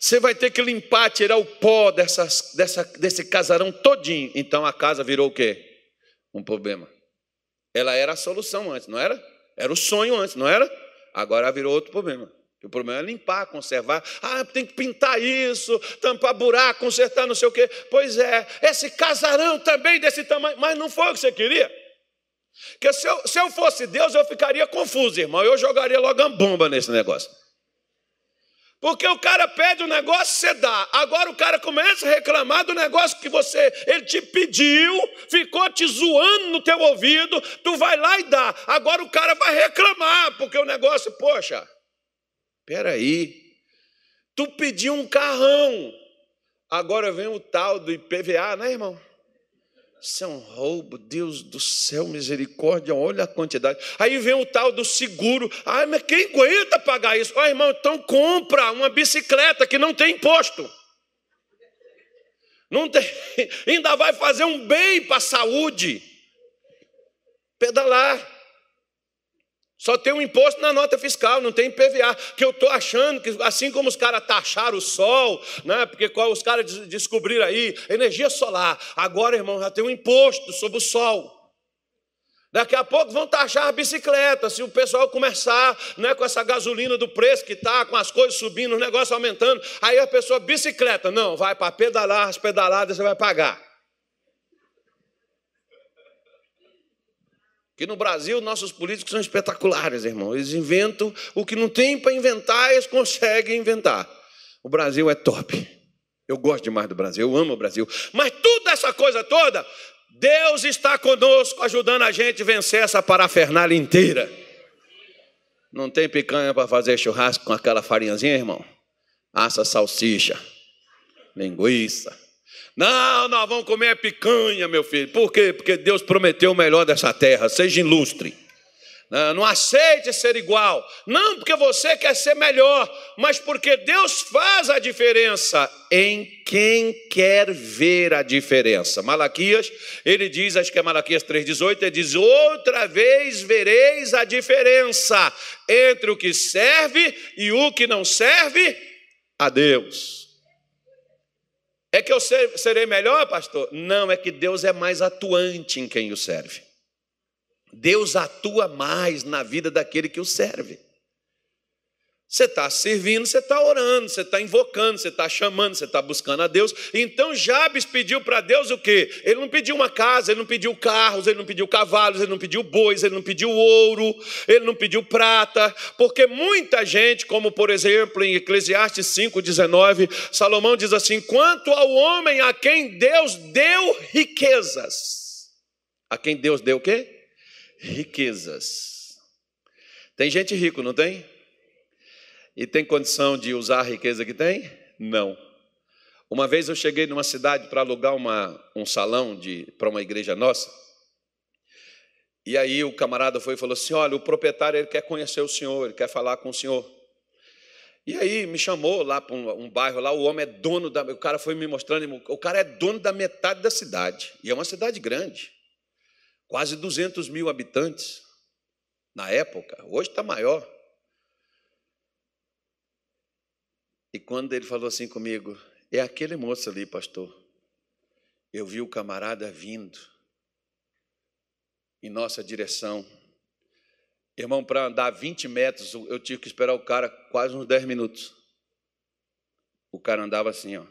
Você vai ter que limpar, tirar o pó dessas, dessa, desse casarão todinho. Então a casa virou o quê? Um problema. Ela era a solução antes, não era? Era o sonho antes, não era? Agora virou outro problema. O problema é limpar, conservar. Ah, tem que pintar isso, tampar buraco, consertar não sei o quê. Pois é, esse casarão também desse tamanho, mas não foi o que você queria. Porque se eu, se eu fosse Deus, eu ficaria confuso, irmão. Eu jogaria logo uma bomba nesse negócio. Porque o cara pede um negócio, você dá. Agora o cara começa a reclamar do negócio que você, ele te pediu, ficou te zoando no teu ouvido, tu vai lá e dá. Agora o cara vai reclamar, porque o negócio, poxa, peraí, tu pediu um carrão, agora vem o tal do IPVA, né, irmão? Isso é um roubo, Deus do céu, misericórdia, olha a quantidade. Aí vem o tal do seguro. Ai, mas quem aguenta pagar isso? Ó, irmão, então compra uma bicicleta que não tem imposto. Não tem, ainda vai fazer um bem para a saúde. Pedalar. Só tem um imposto na nota fiscal, não tem PVA. Que eu estou achando que, assim como os caras taxaram o sol, né, porque os caras descobriram aí energia solar, agora, irmão, já tem um imposto sobre o sol. Daqui a pouco vão taxar a bicicleta, se o pessoal começar né, com essa gasolina do preço que está, com as coisas subindo, os negócios aumentando. Aí a pessoa, bicicleta, não, vai para pedalar, as pedaladas você vai pagar. Que no Brasil nossos políticos são espetaculares, irmão. Eles inventam o que não tem para inventar, eles conseguem inventar. O Brasil é top. Eu gosto demais do Brasil, eu amo o Brasil. Mas tudo essa coisa toda, Deus está conosco, ajudando a gente a vencer essa parafernália inteira. Não tem picanha para fazer churrasco com aquela farinhazinha, irmão? Assa salsicha, linguiça não, nós vamos comer picanha, meu filho. Por quê? Porque Deus prometeu o melhor dessa terra. Seja ilustre. Não aceite ser igual. Não porque você quer ser melhor, mas porque Deus faz a diferença em quem quer ver a diferença. Malaquias, ele diz, acho que é Malaquias 3,18, ele diz: Outra vez vereis a diferença entre o que serve e o que não serve a Deus. É que eu serei melhor, pastor? Não, é que Deus é mais atuante em quem o serve. Deus atua mais na vida daquele que o serve. Você está servindo, você está orando, você está invocando, você está chamando, você está buscando a Deus. Então Jabes pediu para Deus o quê? Ele não pediu uma casa, ele não pediu carros, ele não pediu cavalos, ele não pediu bois, ele não pediu ouro, ele não pediu prata, porque muita gente, como por exemplo em Eclesiastes 5,19, Salomão diz assim: quanto ao homem a quem Deus deu riquezas. A quem Deus deu o quê? Riquezas. Tem gente rico, não tem? E tem condição de usar a riqueza que tem? Não. Uma vez eu cheguei numa cidade para alugar uma, um salão para uma igreja nossa. E aí o camarada foi e falou assim: Olha, o proprietário ele quer conhecer o senhor, ele quer falar com o senhor. E aí me chamou lá para um, um, bairro lá, o homem é dono da. O cara foi me mostrando, o cara é dono da metade da cidade. E é uma cidade grande. Quase 200 mil habitantes na época. Hoje está maior. E quando ele falou assim comigo, é aquele moço ali, pastor. Eu vi o camarada vindo em nossa direção. Irmão, para andar 20 metros, eu tive que esperar o cara quase uns 10 minutos. O cara andava assim, ó.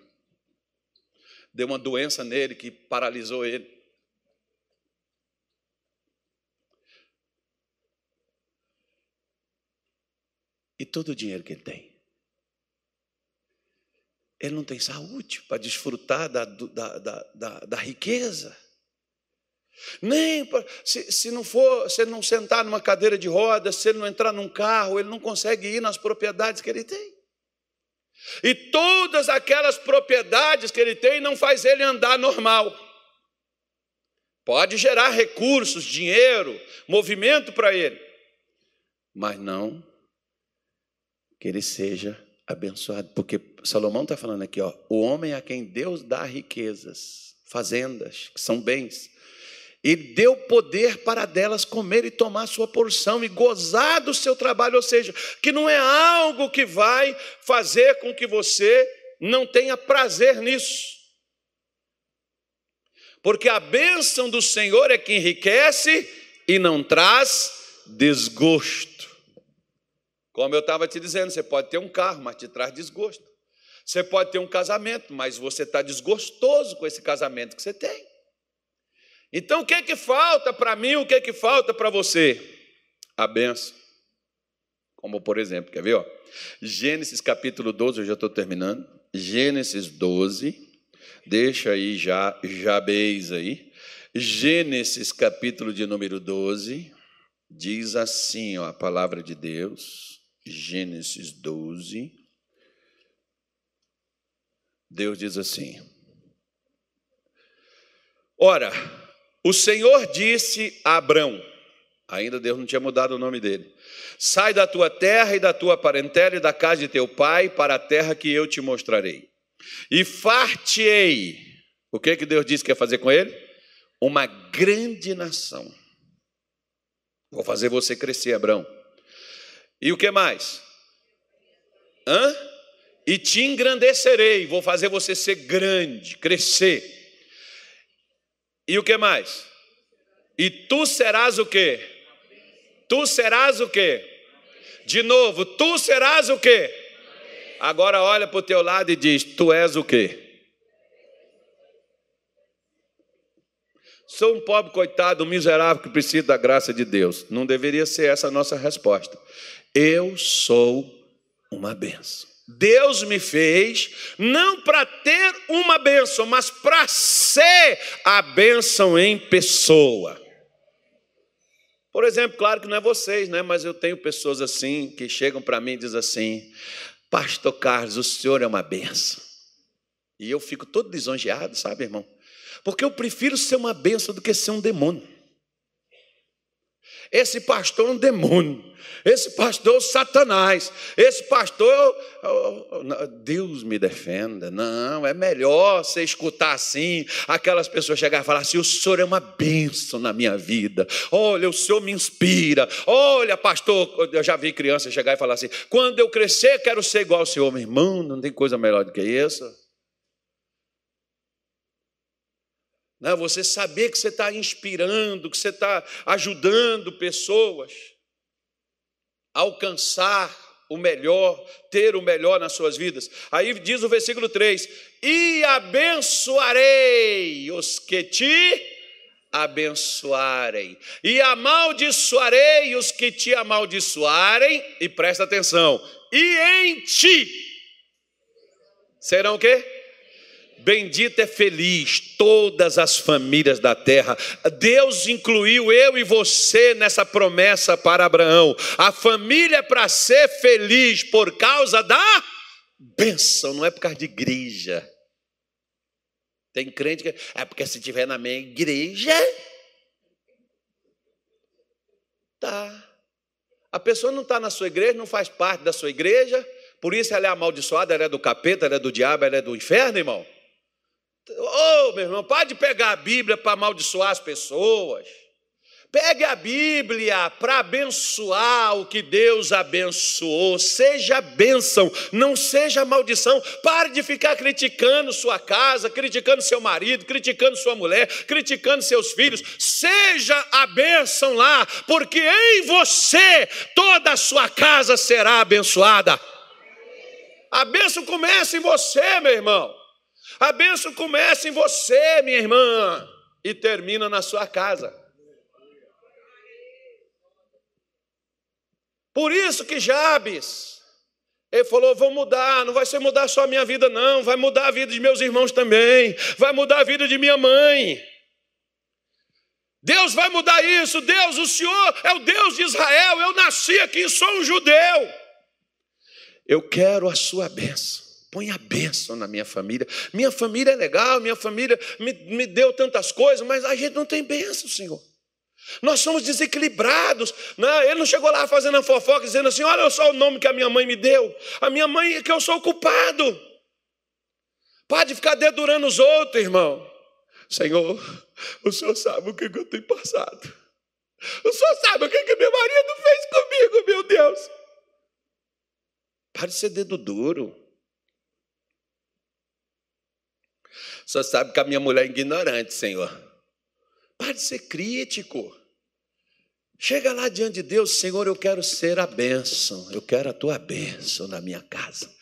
Deu uma doença nele que paralisou ele. E todo o dinheiro que ele tem. Ele não tem saúde para desfrutar da, da, da, da, da riqueza. Nem se, se não for, se ele não sentar numa cadeira de rodas, se ele não entrar num carro, ele não consegue ir nas propriedades que ele tem. E todas aquelas propriedades que ele tem não faz ele andar normal. Pode gerar recursos, dinheiro, movimento para ele, mas não que ele seja abençoado, porque Salomão está falando aqui, ó, o homem a quem Deus dá riquezas, fazendas, que são bens, e deu poder para delas comer e tomar sua porção e gozar do seu trabalho, ou seja, que não é algo que vai fazer com que você não tenha prazer nisso. Porque a bênção do Senhor é que enriquece e não traz desgosto. Como eu estava te dizendo, você pode ter um carro, mas te traz desgosto. Você pode ter um casamento, mas você está desgostoso com esse casamento que você tem. Então, o que é que falta para mim? O que é que falta para você? A benção. Como por exemplo, quer ver? Ó? Gênesis capítulo 12, eu já estou terminando. Gênesis 12, deixa aí já Jabez aí. Gênesis capítulo de número 12, diz assim ó, a palavra de Deus. Gênesis 12. Deus diz assim: Ora, o Senhor disse a Abrão, ainda Deus não tinha mudado o nome dele: Sai da tua terra e da tua parentela e da casa de teu pai para a terra que eu te mostrarei. E far-te-ei. O que, que Deus disse que ia fazer com ele? Uma grande nação. Vou fazer você crescer, Abrão. E o que mais? Hã? E te engrandecerei, vou fazer você ser grande, crescer. E o que mais? E tu serás o quê? Tu serás o quê? De novo, tu serás o quê? Agora olha para o teu lado e diz: Tu és o quê? Sou um pobre coitado, um miserável que precisa da graça de Deus. Não deveria ser essa a nossa resposta. Eu sou uma benção. Deus me fez não para ter uma bênção, mas para ser a bênção em pessoa. Por exemplo, claro que não é vocês, né? mas eu tenho pessoas assim que chegam para mim e dizem assim: Pastor Carlos, o senhor é uma benção. E eu fico todo lisonjeado, sabe, irmão? Porque eu prefiro ser uma benção do que ser um demônio. Esse pastor é um demônio. Esse pastor é Satanás. Esse pastor, Deus me defenda. Não, é melhor você escutar assim, aquelas pessoas chegar e falar assim: o senhor é uma bênção na minha vida. Olha, o senhor me inspira. Olha, pastor, eu já vi criança chegar e falar assim: quando eu crescer, quero ser igual ao senhor. Meu irmão, não tem coisa melhor do que isso. Né? Você saber que você está inspirando, que você está ajudando pessoas a alcançar o melhor, ter o melhor nas suas vidas. Aí diz o versículo 3: E abençoarei os que te abençoarem, e amaldiçoarei os que te amaldiçoarem, e presta atenção, e em ti serão o quê? Bendita é feliz todas as famílias da terra. Deus incluiu eu e você nessa promessa para Abraão. A família é para ser feliz por causa da bênção, não é por causa de igreja. Tem crente que é porque se tiver na minha igreja, tá. A pessoa não está na sua igreja, não faz parte da sua igreja, por isso ela é amaldiçoada, ela é do capeta, ela é do diabo, ela é do inferno, irmão. Ô, oh, meu irmão, pode pegar a Bíblia para amaldiçoar as pessoas. Pegue a Bíblia para abençoar o que Deus abençoou. Seja bênção, não seja maldição. Pare de ficar criticando sua casa, criticando seu marido, criticando sua mulher, criticando seus filhos. Seja a bênção lá, porque em você toda a sua casa será abençoada. A bênção começa em você, meu irmão. A bênção começa em você, minha irmã, e termina na sua casa. Por isso que Jabes, ele falou: vou mudar, não vai ser mudar só a minha vida, não, vai mudar a vida de meus irmãos também, vai mudar a vida de minha mãe. Deus vai mudar isso. Deus, o Senhor é o Deus de Israel. Eu nasci aqui, sou um judeu. Eu quero a sua bênção. Põe a bênção na minha família. Minha família é legal, minha família me, me deu tantas coisas, mas a gente não tem bênção, Senhor. Nós somos desequilibrados. Né? Ele não chegou lá fazendo a fofoca, dizendo assim: olha só o nome que a minha mãe me deu. A minha mãe é que eu sou culpado. Pode ficar dedurando os outros, irmão. Senhor, o Senhor sabe o que eu tenho passado. O Senhor sabe o que, que meu marido fez comigo, meu Deus. Pare de ser dedo duro. Senhor sabe que a minha mulher é ignorante, Senhor. Pare de ser crítico. Chega lá diante de Deus, Senhor, eu quero ser a bênção, eu quero a tua bênção na minha casa,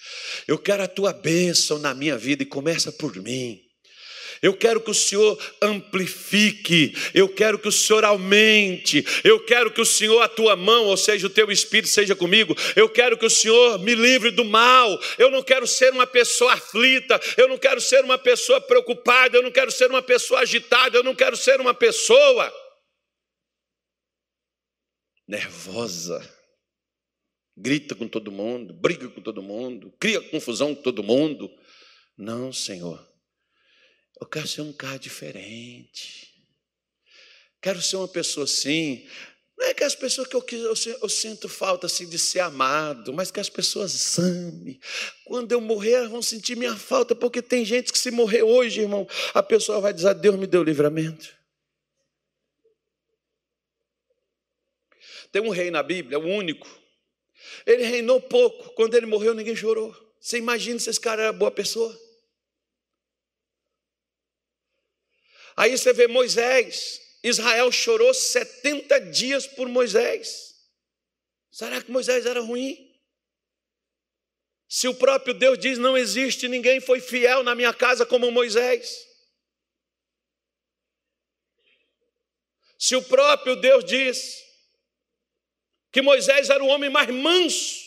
eu quero a tua bênção na minha vida e começa por mim. Eu quero que o Senhor amplifique, eu quero que o Senhor aumente, eu quero que o Senhor, a tua mão, ou seja, o teu espírito, seja comigo, eu quero que o Senhor me livre do mal, eu não quero ser uma pessoa aflita, eu não quero ser uma pessoa preocupada, eu não quero ser uma pessoa agitada, eu não quero ser uma pessoa nervosa, grita com todo mundo, briga com todo mundo, cria confusão com todo mundo. Não, Senhor. Eu quero ser um cara diferente. Quero ser uma pessoa assim. Não é que as pessoas que eu, eu, eu sinto falta assim de ser amado, mas que as pessoas amem. Quando eu morrer, vão sentir minha falta, porque tem gente que se morrer hoje, irmão, a pessoa vai dizer: Deus me deu livramento. Tem um rei na Bíblia, o único. Ele reinou pouco. Quando ele morreu, ninguém chorou. Você imagina se esse cara era boa pessoa? Aí você vê Moisés, Israel chorou 70 dias por Moisés. Será que Moisés era ruim? Se o próprio Deus diz: Não existe ninguém foi fiel na minha casa como Moisés. Se o próprio Deus diz que Moisés era o homem mais manso,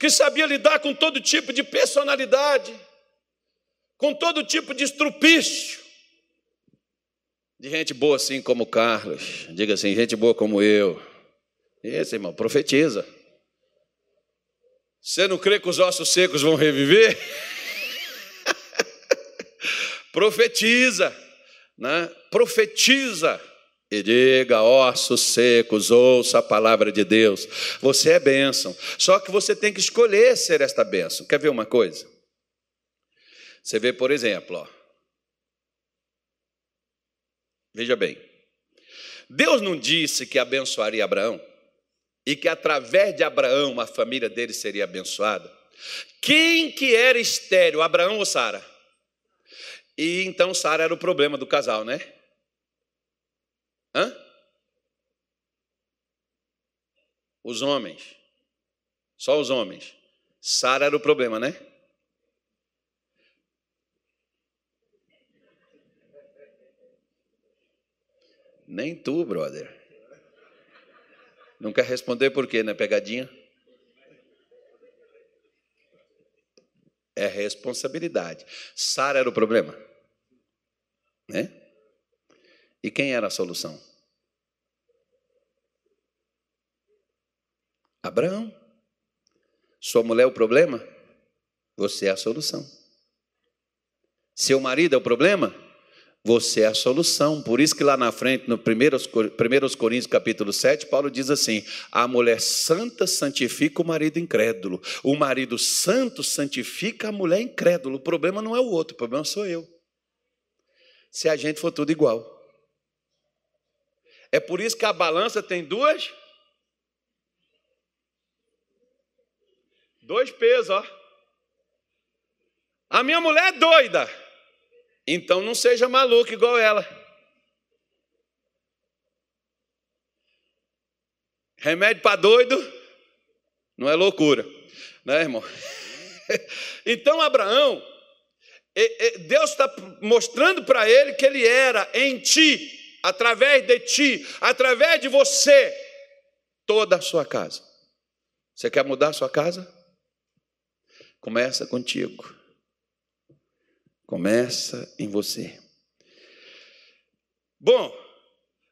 que sabia lidar com todo tipo de personalidade, com todo tipo de estrupício, de gente boa assim como Carlos, diga assim, gente boa como eu. Esse irmão, profetiza. Você não crê que os ossos secos vão reviver? profetiza, né? Profetiza e diga, ossos secos, ouça a palavra de Deus. Você é bênção. Só que você tem que escolher ser esta bênção. Quer ver uma coisa? Você vê, por exemplo, ó, Veja bem, Deus não disse que abençoaria Abraão e que através de Abraão a família dele seria abençoada. Quem que era estéreo, Abraão ou Sara? E então Sara era o problema do casal, né? Hã? Os homens. Só os homens. Sara era o problema, né? Nem tu, brother. Não quer responder por quê, né? Pegadinha? É responsabilidade. Sara era o problema. Né? E quem era a solução? Abraão. Sua mulher é o problema? Você é a solução. Seu marido é o problema? Você é a solução. Por isso que lá na frente, no 1 Coríntios capítulo 7, Paulo diz assim: a mulher santa santifica o marido incrédulo. O marido santo santifica a mulher incrédula. O problema não é o outro, o problema sou eu. Se a gente for tudo igual. É por isso que a balança tem duas. Dois pesos, ó. A minha mulher é doida. Então não seja maluco igual ela. Remédio para doido não é loucura, né, irmão? Então Abraão, Deus está mostrando para ele que ele era em ti, através de ti, através de você, toda a sua casa. Você quer mudar a sua casa? Começa contigo. Começa em você. Bom,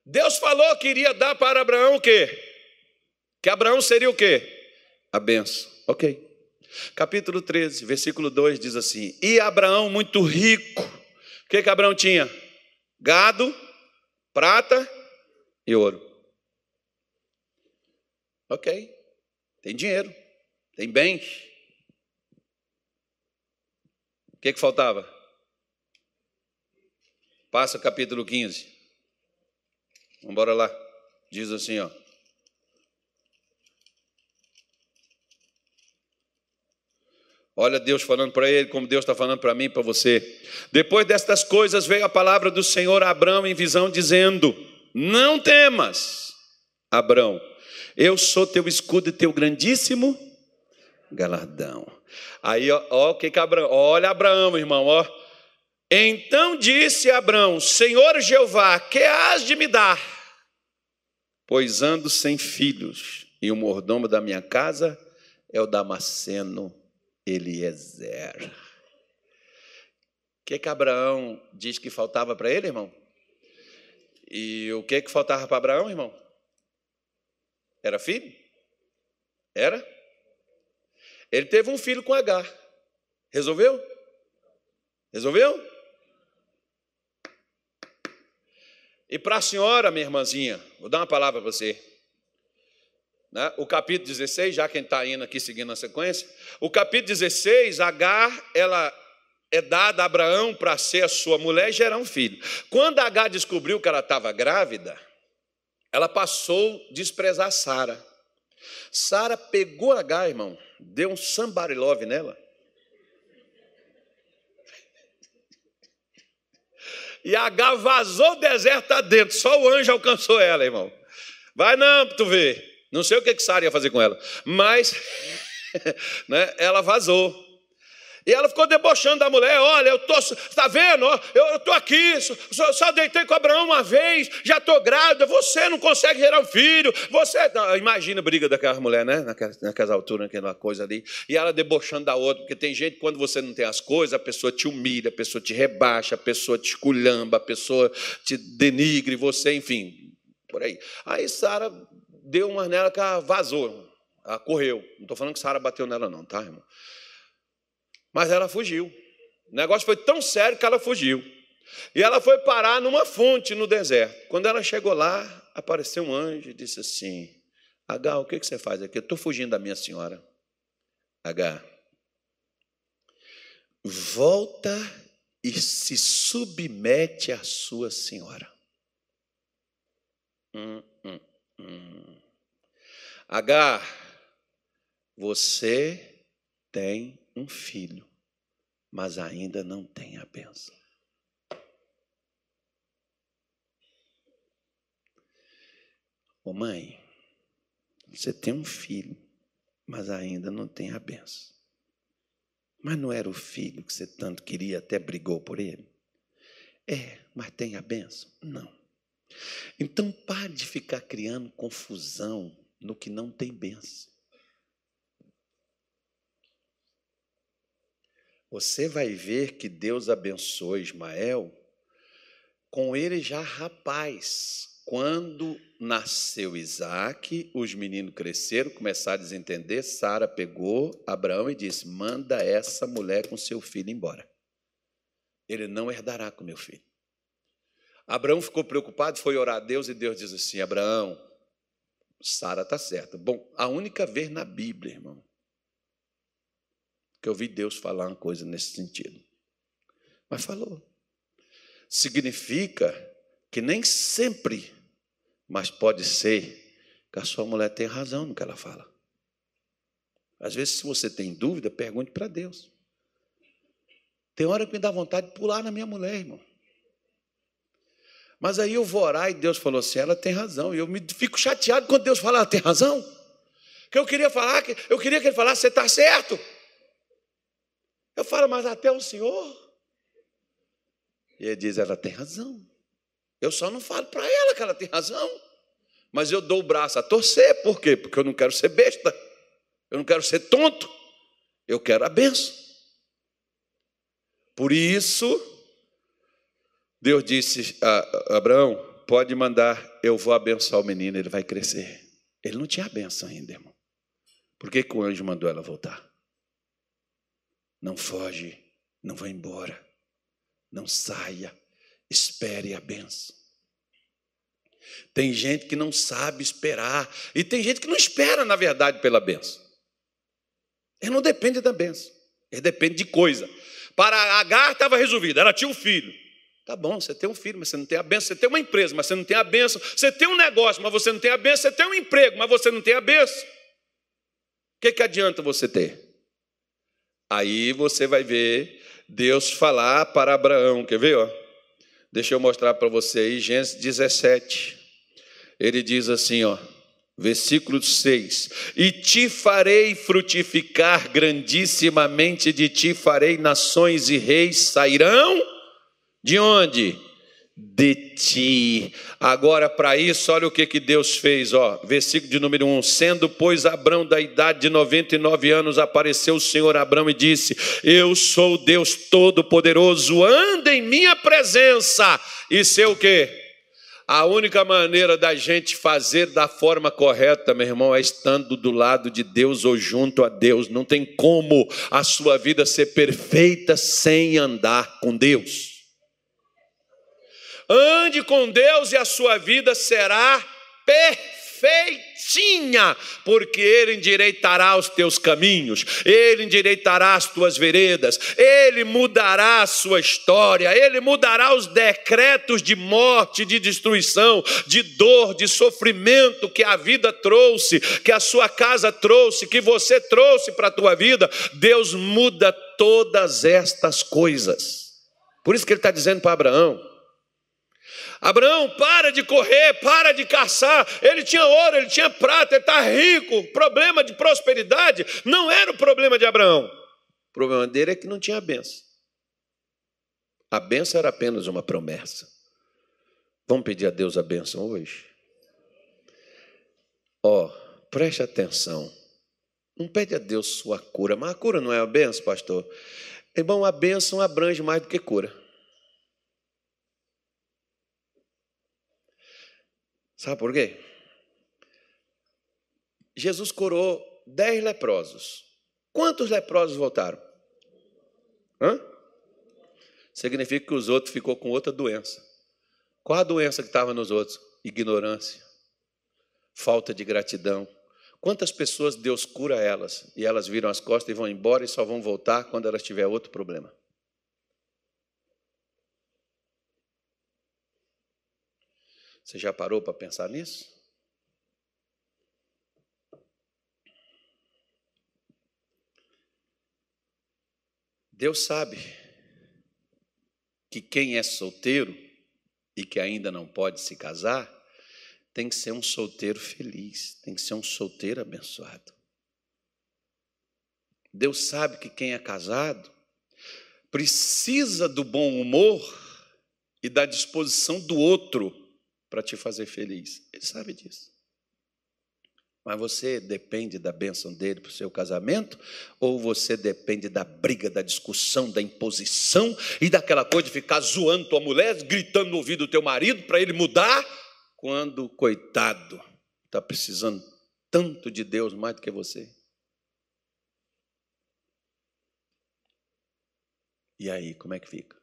Deus falou que iria dar para Abraão o quê? Que Abraão seria o quê? A benção. Ok. Capítulo 13, versículo 2 diz assim: E Abraão, muito rico, o que, que Abraão tinha? Gado, prata e ouro. Ok. Tem dinheiro, tem bens. O que, que faltava? Passa capítulo 15. Vamos embora lá. Diz assim, ó. Olha Deus falando para ele, como Deus está falando para mim e para você. Depois destas coisas veio a palavra do Senhor a Abraão em visão, dizendo: Não temas, Abraão, eu sou teu escudo e teu grandíssimo galardão. Aí, ó, ó que que Abraão, olha Abraão, irmão, ó. Então disse Abraão: Senhor Jeová, que has de me dar? Pois ando sem filhos, e o mordomo da minha casa é o Damasceno Eliezer. O que que Abraão diz que faltava para ele, irmão? E o que que faltava para Abraão, irmão? Era filho? Era? Ele teve um filho com H. Resolveu? Resolveu? E para a senhora, minha irmãzinha, vou dar uma palavra para você. Né? O capítulo 16, já quem está indo aqui seguindo a sequência, o capítulo 16, Agar, ela é dada a Abraão para ser a sua mulher e gerar um filho. Quando Agar descobriu que ela estava grávida, ela passou a desprezar Sara. Sara pegou H, irmão, deu um somebody nela. E H vazou o deserto adentro, só o anjo alcançou ela, irmão. Vai não, tu ver. Não sei o que, que Sara ia fazer com ela, mas né, ela vazou. E ela ficou debochando da mulher: olha, eu tô, está vendo? Eu estou aqui, só, só, deitei com Abraão uma vez, já estou grávida, você não consegue gerar um filho, você. Não, imagina a briga daquela mulher, né? Naquela, naquelas alturas, naquela coisa ali. E ela debochando da outra, porque tem gente, quando você não tem as coisas, a pessoa te humilha, a pessoa te rebaixa, a pessoa te esculhamba, a pessoa te denigre, você, enfim, por aí. Aí Sara deu uma nela que ela vazou, ela correu. Não estou falando que Sara bateu nela, não, tá, irmão? Mas ela fugiu. O negócio foi tão sério que ela fugiu. E ela foi parar numa fonte no deserto. Quando ela chegou lá, apareceu um anjo e disse assim: H, o que você faz aqui? Eu estou fugindo da minha senhora. H, volta e se submete à sua senhora. Hum, hum, hum. H, você tem um filho, mas ainda não tem a bênção. Ô mãe, você tem um filho, mas ainda não tem a bênção. Mas não era o filho que você tanto queria, até brigou por ele? É, mas tem a bênção? Não. Então pare de ficar criando confusão no que não tem bênção. Você vai ver que Deus abençoou Ismael com ele já rapaz. Quando nasceu Isaac, os meninos cresceram, começaram a desentender. Sara pegou Abraão e disse: Manda essa mulher com seu filho embora. Ele não herdará com meu filho. Abraão ficou preocupado, foi orar a Deus e Deus diz assim: Abraão, Sara está certa. Bom, a única vez na Bíblia, irmão, que eu vi Deus falar uma coisa nesse sentido. Mas falou. Significa que nem sempre, mas pode ser que a sua mulher tem razão no que ela fala. Às vezes, se você tem dúvida, pergunte para Deus. Tem hora que me dá vontade de pular na minha mulher, irmão. Mas aí eu vou orar e Deus falou assim: ela tem razão. E eu me fico chateado quando Deus fala, ela tem razão. Que eu queria falar, eu queria que ele falasse, você está certo. Eu falo, mas até o Senhor. E ele diz: ela tem razão. Eu só não falo para ela que ela tem razão. Mas eu dou o braço a torcer, por quê? Porque eu não quero ser besta, eu não quero ser tonto, eu quero a benção. Por isso, Deus disse a Abraão: pode mandar, eu vou abençoar o menino, ele vai crescer. Ele não tinha a benção ainda, irmão. Por que, que o anjo mandou ela voltar? Não foge, não vá embora, não saia, espere a benção. Tem gente que não sabe esperar, e tem gente que não espera, na verdade, pela benção. Ele não depende da benção, ele depende de coisa. Para Agar estava resolvido, ela tinha um filho. Tá bom, você tem um filho, mas você não tem a benção. Você tem uma empresa, mas você não tem a benção. Você tem um negócio, mas você não tem a benção. Você tem um emprego, mas você não tem a benção. O que, que adianta você ter? Aí você vai ver Deus falar para Abraão. Quer ver? Deixa eu mostrar para você aí, Gênesis 17. Ele diz assim, ó, versículo 6: E te farei frutificar grandissimamente, de ti farei nações e reis sairão de onde? De ti. Agora, para isso, olha o que, que Deus fez, ó. Versículo de número 1. Sendo, pois, Abrão da idade de 99 anos, apareceu o Senhor Abrão e disse: Eu sou Deus Todo-Poderoso, anda em minha presença. E ser o quê? A única maneira da gente fazer da forma correta, meu irmão, é estando do lado de Deus ou junto a Deus. Não tem como a sua vida ser perfeita sem andar com Deus. Ande com Deus e a sua vida será perfeitinha, porque Ele endireitará os teus caminhos, Ele endireitará as tuas veredas, Ele mudará a sua história, Ele mudará os decretos de morte, de destruição, de dor, de sofrimento que a vida trouxe, que a sua casa trouxe, que você trouxe para a tua vida. Deus muda todas estas coisas. Por isso que Ele está dizendo para Abraão: Abraão, para de correr, para de caçar. Ele tinha ouro, ele tinha prata, ele está rico. Problema de prosperidade não era o problema de Abraão. O problema dele é que não tinha benção. A benção era apenas uma promessa. Vamos pedir a Deus a benção hoje? Ó, oh, preste atenção. Não pede a Deus sua cura, mas a cura não é a benção, pastor. Irmão, a benção abrange mais do que cura. Sabe por quê? Jesus curou dez leprosos. Quantos leprosos voltaram? Hã? Significa que os outros ficou com outra doença. Qual a doença que estava nos outros? Ignorância, falta de gratidão. Quantas pessoas Deus cura elas e elas viram as costas e vão embora e só vão voltar quando elas tiver outro problema? Você já parou para pensar nisso? Deus sabe que quem é solteiro e que ainda não pode se casar, tem que ser um solteiro feliz, tem que ser um solteiro abençoado. Deus sabe que quem é casado precisa do bom humor e da disposição do outro para te fazer feliz. Ele sabe disso. Mas você depende da bênção dele para o seu casamento? Ou você depende da briga, da discussão, da imposição e daquela coisa de ficar zoando tua mulher, gritando no ouvido do teu marido para ele mudar, quando, coitado, está precisando tanto de Deus mais do que você? E aí, como é que fica?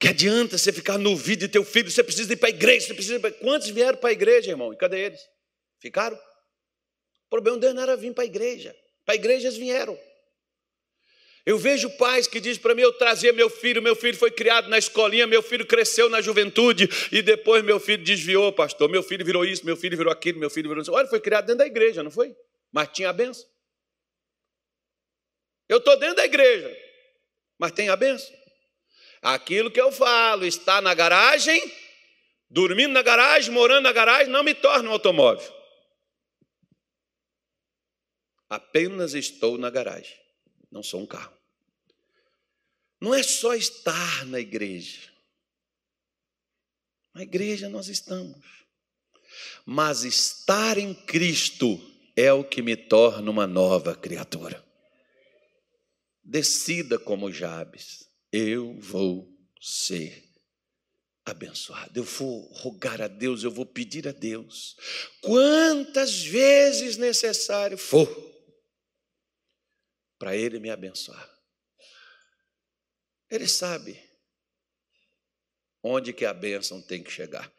Que adianta você ficar no ouvido de teu filho, você precisa ir para a igreja, você precisa ir para... Quantos vieram para a igreja, irmão? E cadê eles? Ficaram? O problema deles não era vir para a igreja. Para a igreja eles vieram. Eu vejo pais que dizem para mim: eu trazia meu filho, meu filho foi criado na escolinha, meu filho cresceu na juventude e depois meu filho desviou, pastor. Meu filho virou isso, meu filho virou aquilo, meu filho virou isso. Olha, foi criado dentro da igreja, não foi? Mas tinha a benção. Eu estou dentro da igreja, mas tem a benção. Aquilo que eu falo está na garagem, dormindo na garagem, morando na garagem, não me torna um automóvel. Apenas estou na garagem, não sou um carro. Não é só estar na igreja. Na igreja nós estamos. Mas estar em Cristo é o que me torna uma nova criatura. Decida como Jabes eu vou ser abençoado. Eu vou rogar a Deus, eu vou pedir a Deus, quantas vezes necessário for, para Ele me abençoar. Ele sabe onde que a bênção tem que chegar.